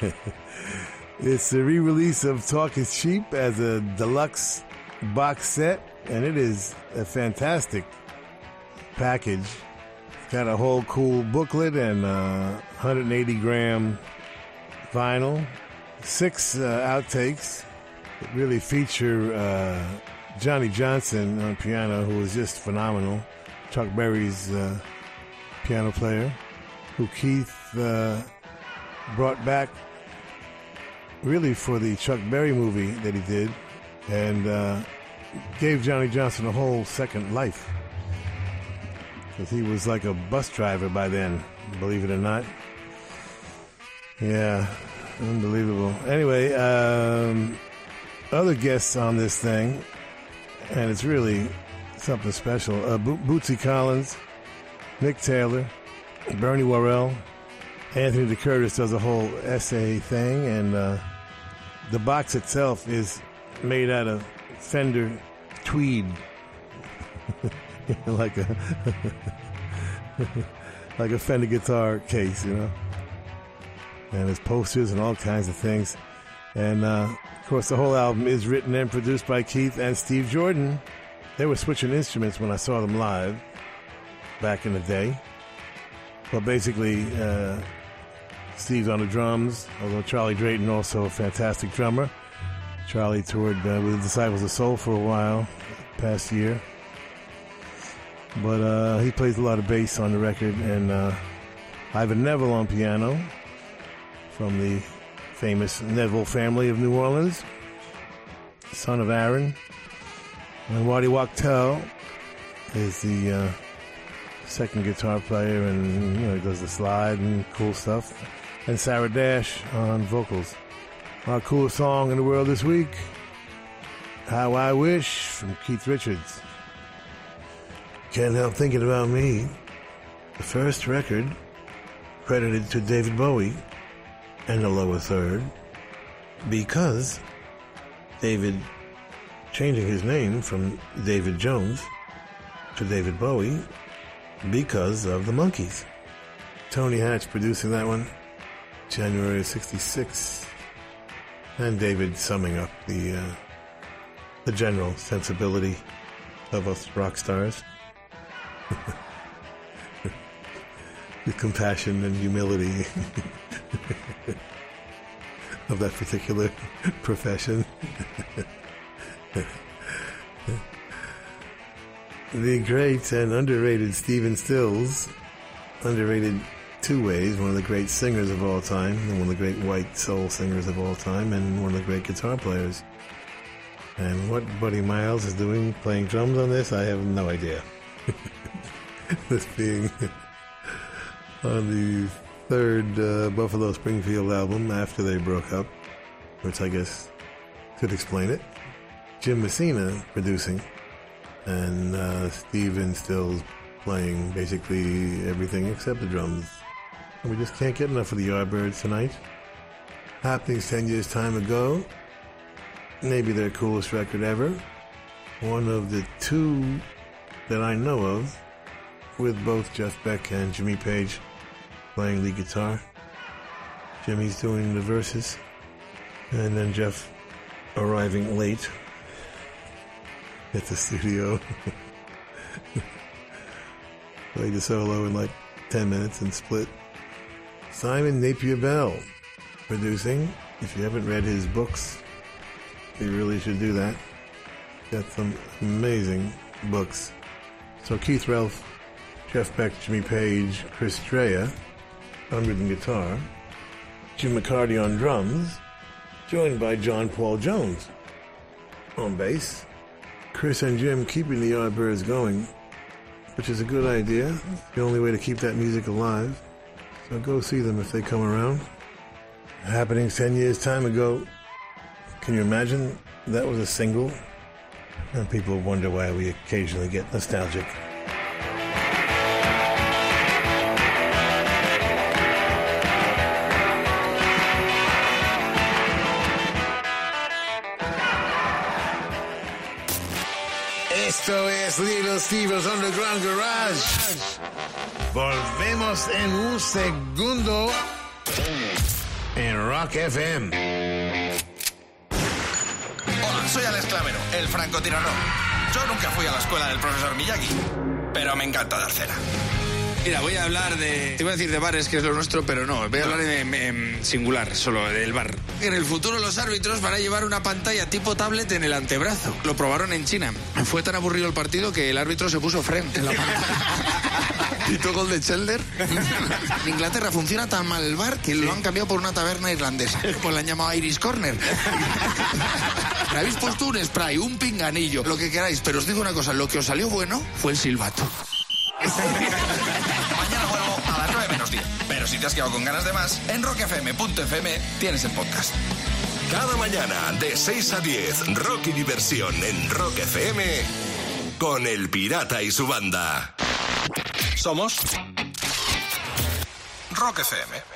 Speaker 7: it's a re release of Talk is Cheap as a deluxe box set, and it is a fantastic package. It's got a whole cool booklet and uh, 180 gram vinyl, six uh, outtakes really feature uh, Johnny Johnson on piano, who was just phenomenal. Chuck Berry's uh, piano player, who Keith uh, brought back really for the Chuck Berry movie that he did, and uh, gave Johnny Johnson a whole second life. Because he was like a bus driver by then, believe it or not. Yeah, unbelievable. Anyway, um, other guests on this thing, and it's really something special. Uh, Bo- Bootsy Collins, Mick Taylor, Bernie Worrell, Anthony DeCurtis does a whole essay thing, and uh, the box itself is made out of Fender tweed, like a like a Fender guitar case, you know. And there's posters and all kinds of things. And uh, of course, the whole album is written and produced by Keith and Steve Jordan. They were switching instruments when I saw them live back in the day. But basically, uh, Steve's on the drums, although Charlie Drayton also a fantastic drummer. Charlie toured uh, with the Disciples of Soul for a while, past year. But uh, he plays a lot of bass on the record, and uh, Ivan Neville on piano from the famous Neville family of New Orleans, son of Aaron. And Waddy Wachtel is the uh, second guitar player, and you know he does the slide and cool stuff. And Sarah Dash on vocals. Our coolest song in the world this week, "How I Wish" from Keith Richards. Can't help thinking about me. The first record credited to David Bowie and the lower third because David changing his name from David Jones to David Bowie because of the Monkees. Tony Hatch producing that one, January of '66, and David summing up the uh, the general sensibility of us rock stars. the compassion and humility of that particular profession. the great and underrated Stephen Stills, underrated two ways, one of the great singers of all time, and one of the great white soul singers of all time, and one of the great guitar players. And what Buddy Miles is doing, playing drums on this, I have no idea. this being on the third uh, Buffalo Springfield album after they broke up, which I guess could explain it. Jim Messina producing, and uh, Stephen Stills playing basically everything except the drums. And we just can't get enough of the Yardbirds tonight. Happenings 10 years time ago, maybe their coolest record ever. One of the two that I know of, with both Jeff Beck and Jimmy Page playing lead guitar. Jimmy's doing the verses, and then Jeff arriving late at the studio. Played the solo in like 10 minutes and split. Simon Napier Bell producing. If you haven't read his books, you really should do that. Got some amazing books. So Keith Relf, Jeff Beck, Jimmy Page, Chris Dreja on rhythm guitar, Jim McCarty on drums, joined by John Paul Jones on bass. Chris and Jim keeping the Yardbirds going, which is a good idea. The only way to keep that music alive. So go see them if they come around. Happening 10 years time ago. Can you imagine that was a single? And people wonder why we occasionally get nostalgic.
Speaker 4: Es Little Steve's Underground Garage. Volvemos en un segundo en Rock FM.
Speaker 15: Hola, soy Alex Clavero, el francotirador. Yo nunca fui a la escuela del profesor Miyagi, pero me encanta dar cera.
Speaker 21: Mira, voy a hablar de. Te iba a decir de bares, que es lo nuestro, pero no. Voy a hablar en, en singular, solo del bar. En el futuro, los árbitros van a llevar una pantalla tipo tablet en el antebrazo. Lo probaron en China. Fue tan aburrido el partido que el árbitro se puso frente en la pantalla. ¿Y gol de Chelder? En Inglaterra funciona tan mal el bar que lo han cambiado por una taberna irlandesa. Pues la han llamado Irish Corner. Le habéis puesto un spray, un pinganillo, lo que queráis, pero os digo una cosa, lo que os salió bueno fue el silbato.
Speaker 15: Pero si te has quedado con ganas de más, en rockfm.fm tienes el podcast.
Speaker 14: Cada mañana de 6 a 10, rock y diversión en Rock FM con El Pirata y su banda.
Speaker 15: Somos Rock FM.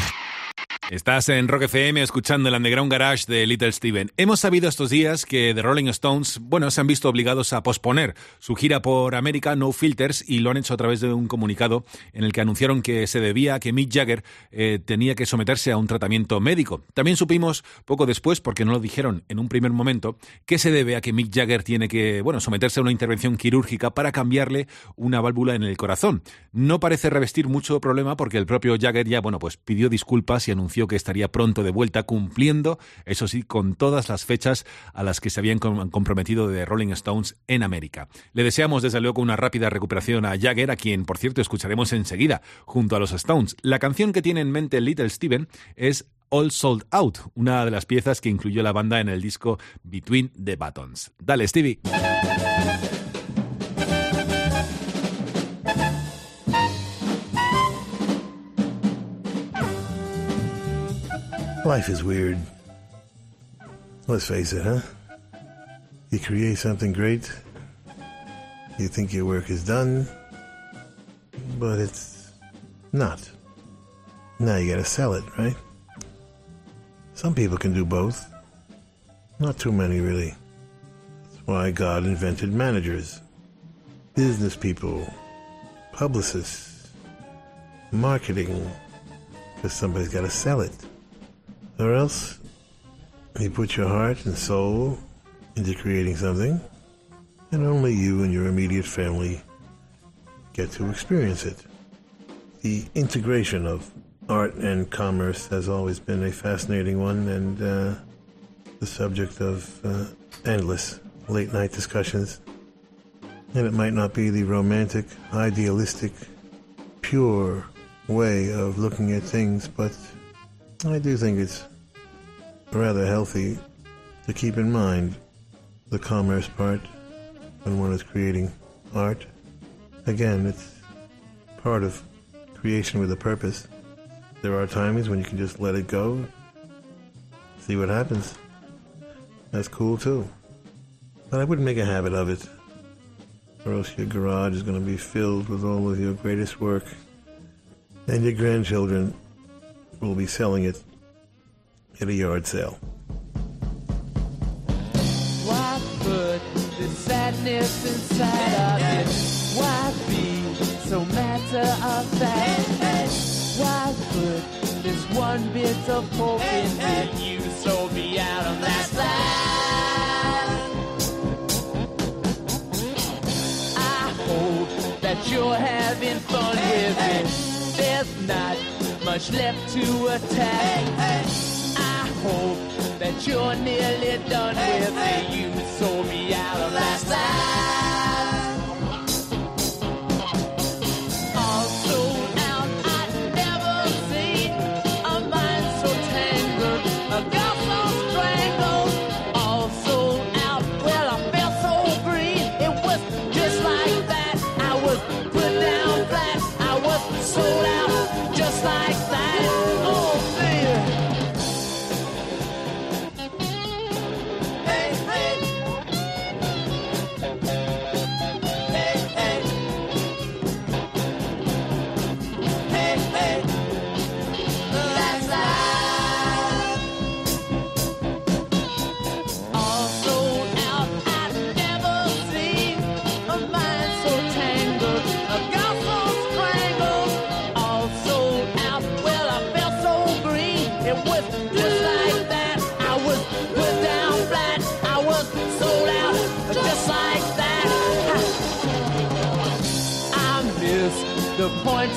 Speaker 5: Estás en Rock FM escuchando el Underground Garage de Little Steven. Hemos sabido estos días que The Rolling Stones, bueno, se han visto obligados a posponer su gira por América No Filters y lo han hecho a través de un comunicado en el que anunciaron que se debía a que Mick Jagger eh, tenía que someterse a un tratamiento médico. También supimos poco después, porque no lo dijeron en un primer momento, que se debe a que Mick Jagger tiene que, bueno, someterse a una intervención quirúrgica para cambiarle una válvula en el corazón. No parece revestir mucho problema porque el propio Jagger ya, bueno, pues pidió disculpas y anunció que estaría pronto de vuelta cumpliendo, eso sí, con todas las fechas a las que se habían com- comprometido de Rolling Stones en América. Le deseamos desde luego una rápida recuperación a Jagger, a quien por cierto escucharemos enseguida junto a los Stones. La canción que tiene en mente Little Steven es All Sold Out, una de las piezas que incluyó la banda en el disco Between the Buttons. Dale, Stevie.
Speaker 7: Life is weird. Let's face it, huh? You create something great, you think your work is done, but it's not. Now you gotta sell it, right? Some people can do both. Not too many, really. That's why God invented managers, business people, publicists, marketing, because somebody's gotta sell it. Or else, you put your heart and soul into creating something, and only you and your immediate family get to experience it. The integration of art and commerce has always been a fascinating one and uh, the subject of uh, endless late night discussions. And it might not be the romantic, idealistic, pure way of looking at things, but I do think it's rather healthy to keep in mind the commerce part when one is creating art. Again, it's part of creation with a purpose. There are times when you can just let it go, see what happens. That's cool too. But I wouldn't make a habit of it, or else your garage is going to be filled with all of your greatest work, and your grandchildren will be selling it at a yard sale.
Speaker 10: Why put the sadness inside of you? Why be so matter of fact? Why put this one bit of hope in you? You sold me out on that side. I hope that you're having fun with it. There's not much left to attack. Hope that you're nearly done with me. You sold me out on that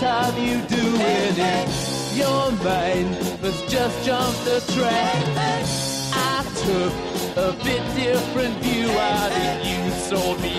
Speaker 10: of you doing it. Your mind was just jumped the track. I took a bit different view out of you. Sold me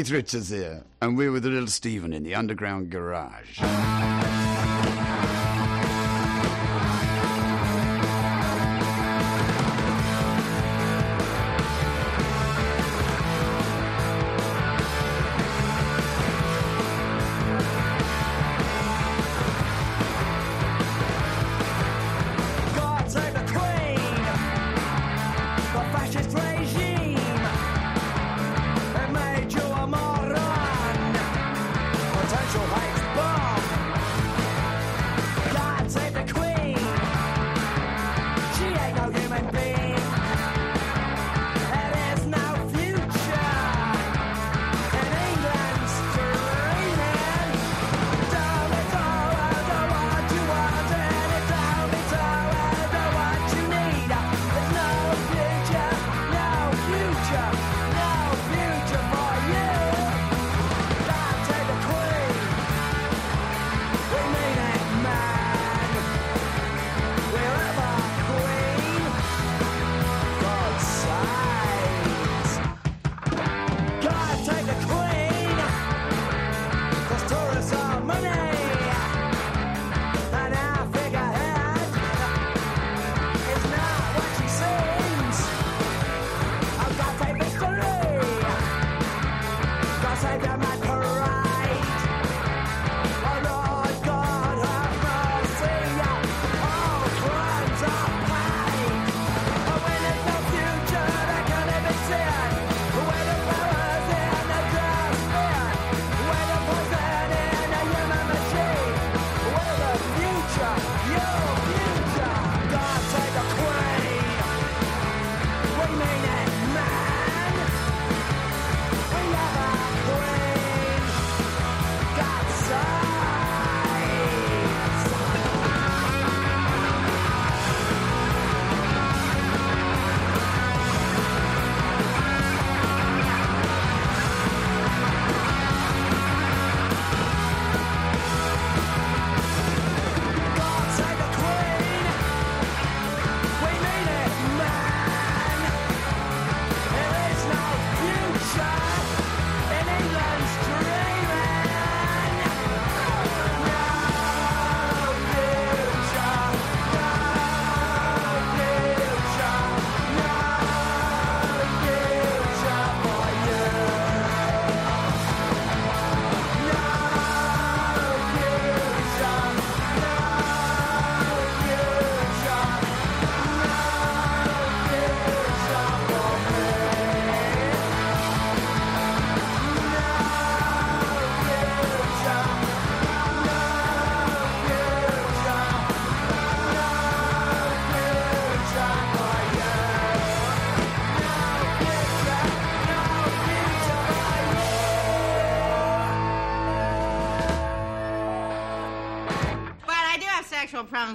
Speaker 6: Keith Richards here, and we're with Little Steven in the underground garage.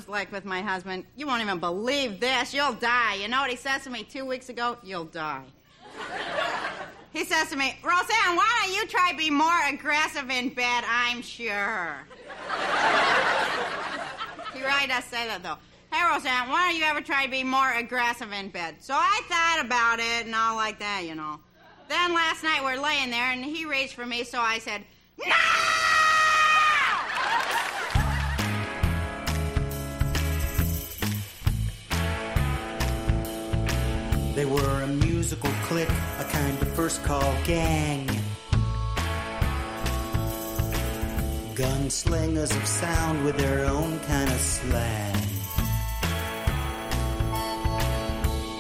Speaker 22: Like with my husband. You won't even believe this. You'll die. You know what he says to me two weeks ago? You'll die. He says to me, Roseanne, why don't you try to be more aggressive in bed? I'm sure. he really does say that, though. Hey, Roseanne, why don't you ever try to be more aggressive in bed? So I thought about it and all like that, you know. Then last night we're laying there and he reached for me, so I said, No!
Speaker 6: They were a musical clique, a kind of first call gang. Gunslingers of sound with their own kind of slang.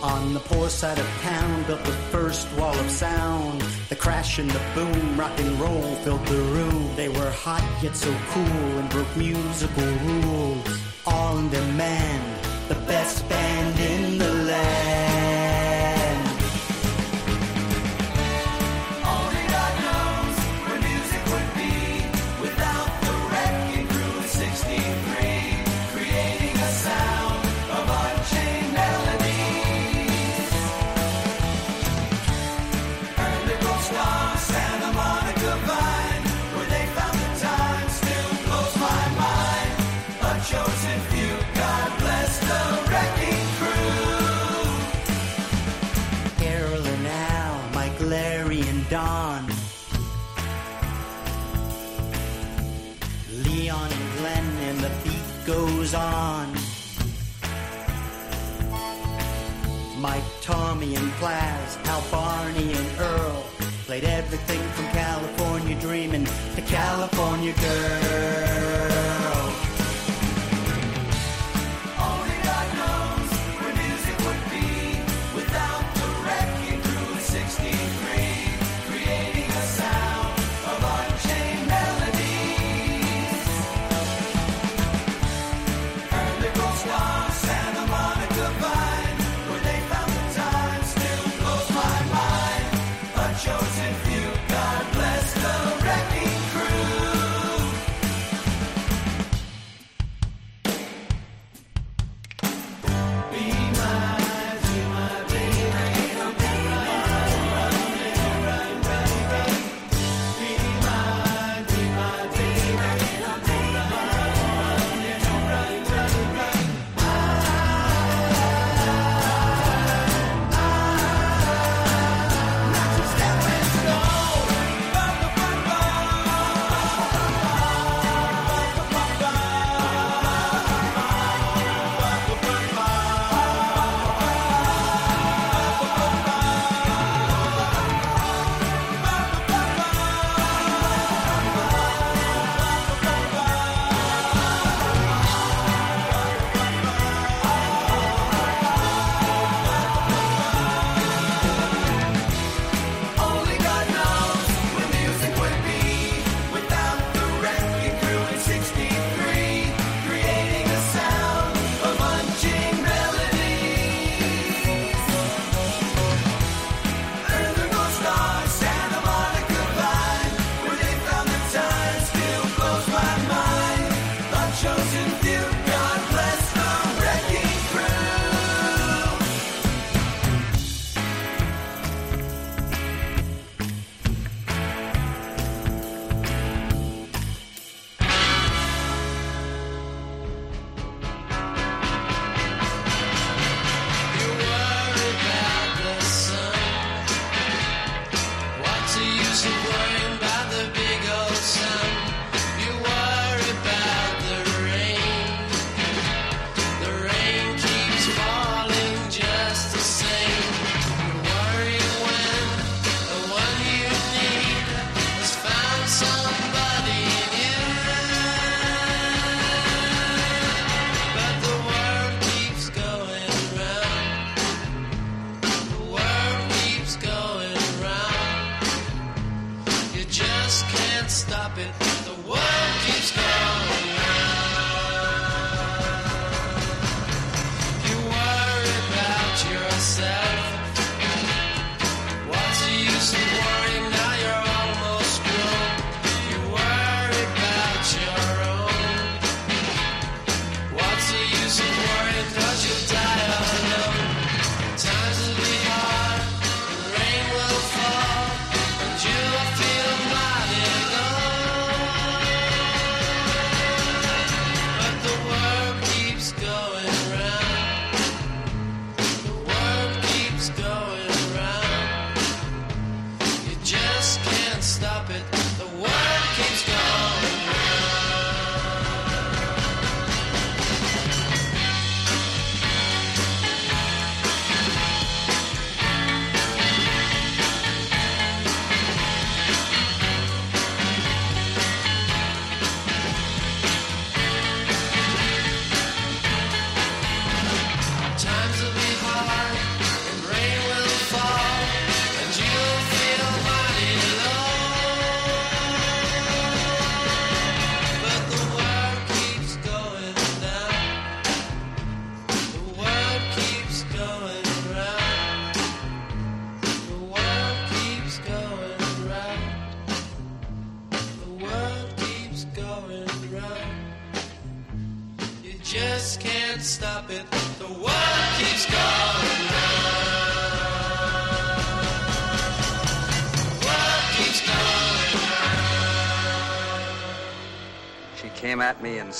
Speaker 6: On the poor side of town, built the first wall of sound. The crash and the boom, rock and roll filled the room. They were hot yet so cool and broke musical rules. All in demand, the best band on. Mike, Tommy, and Plas, Al Barney, and Earl played everything from California Dreamin' to California Girl.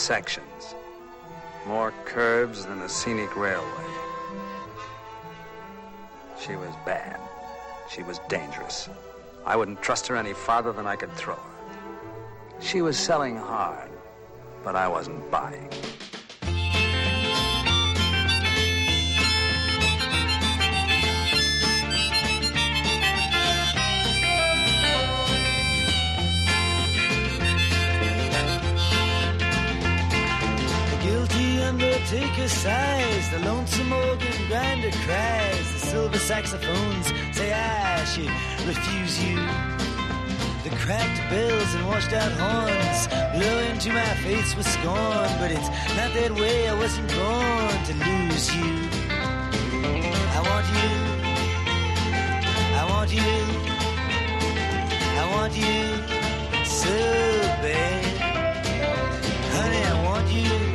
Speaker 23: Sections. More curves than a scenic railway. She was bad. She was dangerous. I wouldn't trust her any farther than I could throw her. She was selling hard, but I wasn't buying.
Speaker 24: Saxophones say I should refuse you. The cracked bells and washed out horns blow into my face with scorn, but it's not that way. I wasn't born to lose you. I want you. I want you. I want you so bad. Honey, I want you.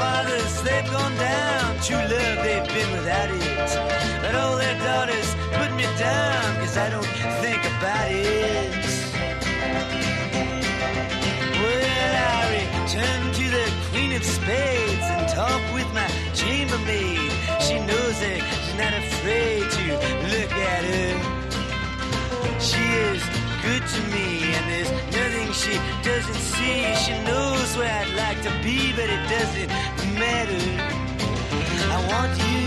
Speaker 24: Fathers, they've gone down. True love, they've been without it. But all their daughters put me down, cause I don't think about it. Well, I return to the Queen of Spades and talk with my chambermaid. She knows it, she's not afraid to look at her. She is good to me, and there's nothing she doesn't see. She knows where I'd like to be, but it doesn't matter. I want you.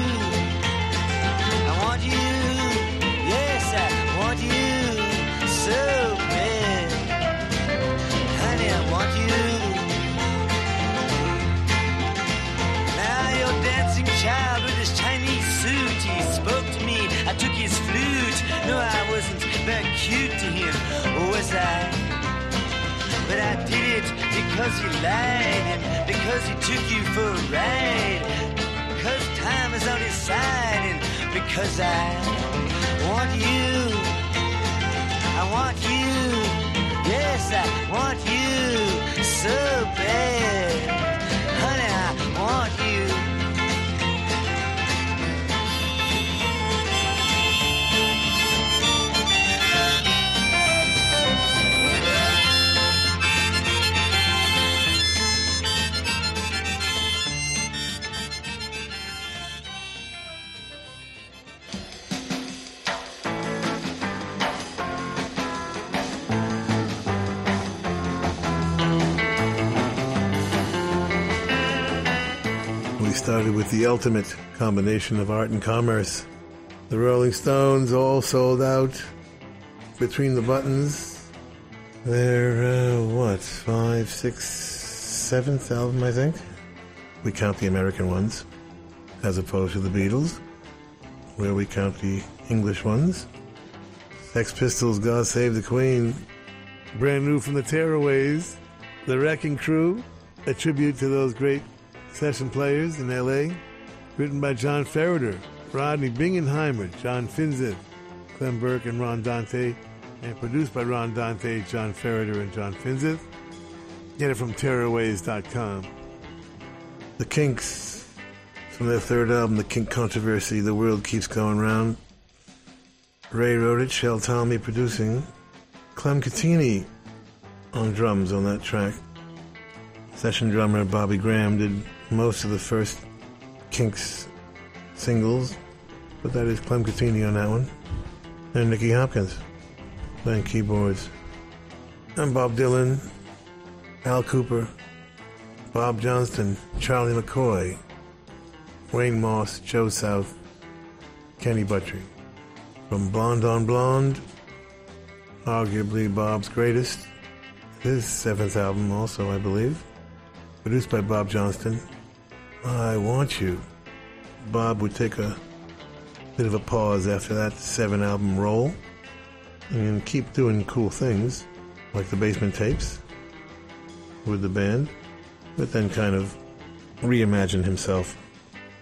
Speaker 24: I want you. Yes, I want you so bad. Honey, I want you. Now your dancing child with his Chinese suit, he spoke to me. I took his flute. No, I wasn't very cute to him, was I? But I did it because he lied and because he took you for a ride. Because time is on his side and because I want you. I want you. Yes, I want you so bad.
Speaker 7: Started with the ultimate combination of art and commerce. The Rolling Stones all sold out between the buttons. Their, uh, what, five, six, seventh album, I think? We count the American ones, as opposed to the Beatles, where we count the English ones. Sex Pistols, God Save the Queen, brand new from the Tearaways, The Wrecking Crew, a tribute to those great session players in LA, written by John Ferriter, Rodney Bingenheimer, John Finzith, Clem Burke, and Ron Dante, and produced by Ron Dante, John Ferriter, and John Finzith. Get it from Tearaways.com. The Kinks, from their third album, The Kink Kontroversy, The World Keeps Going Round. Ray wrote it, Shel Talmy producing. Clem Cattini on drums on that track. Session drummer Bobby Graham did most of the first Kinks singles, but that is Clem Cattini on that one. And Nicky Hopkins playing keyboards. And Bob Dylan, Al Kooper, Bob Johnston, Charlie McCoy, Wayne Moss, Joe South, Kenny Buttrey. From Blonde on Blonde, arguably Bob's greatest. His seventh album, also, I believe. Produced by Bob Johnston. I Want You. Bob would take a bit of a pause after that seven album roll and keep doing cool things like the basement tapes with the band, but then kind of reimagine himself,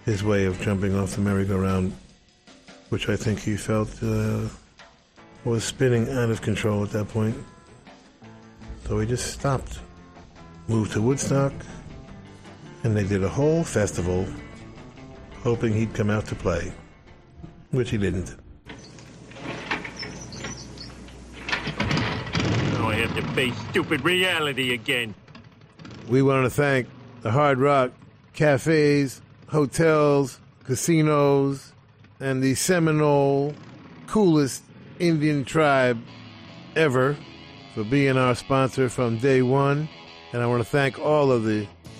Speaker 7: his way of jumping off the merry-go-round, which I think he felt uh, was spinning out of control at that point. So he just stopped, moved to Woodstock, and they did a whole festival hoping he'd come out to play, which he didn't.
Speaker 25: Now I have to face stupid reality again.
Speaker 7: We want to thank the Hard Rock cafes, hotels, casinos, and the Seminole coolest Indian tribe ever for being our sponsor from day one. And I want to thank all of the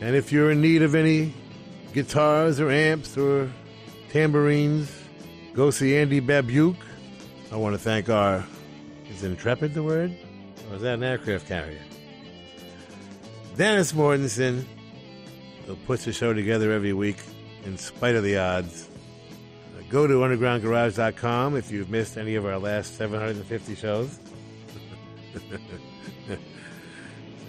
Speaker 7: And if you're in need of any guitars or amps or tambourines, go see Andy Babiuk. I want to thank our, is Intrepid the word? Or is that an aircraft carrier? Dennis Mortensen, who puts the show together every week in spite of the odds. Uh, Go to undergroundgarage.com if you've missed any of our last 750 shows.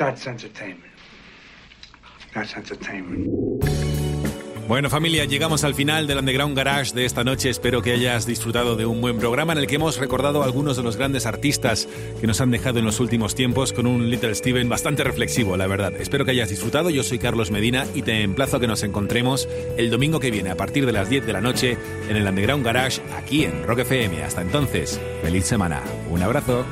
Speaker 26: That's entertainment. That's entertainment.
Speaker 5: Bueno familia, llegamos al final del Underground Garage de esta noche. Espero que hayas disfrutado de un buen programa en el que hemos recordado a algunos de los grandes artistas que nos han dejado en los últimos tiempos con un Little Steven bastante reflexivo, la verdad. Espero que hayas disfrutado. Yo soy Carlos Medina y te emplazo a que nos encontremos el domingo que viene a partir de las 10 de la noche en el Underground Garage aquí en Rock FM. Hasta entonces, feliz semana. Un abrazo.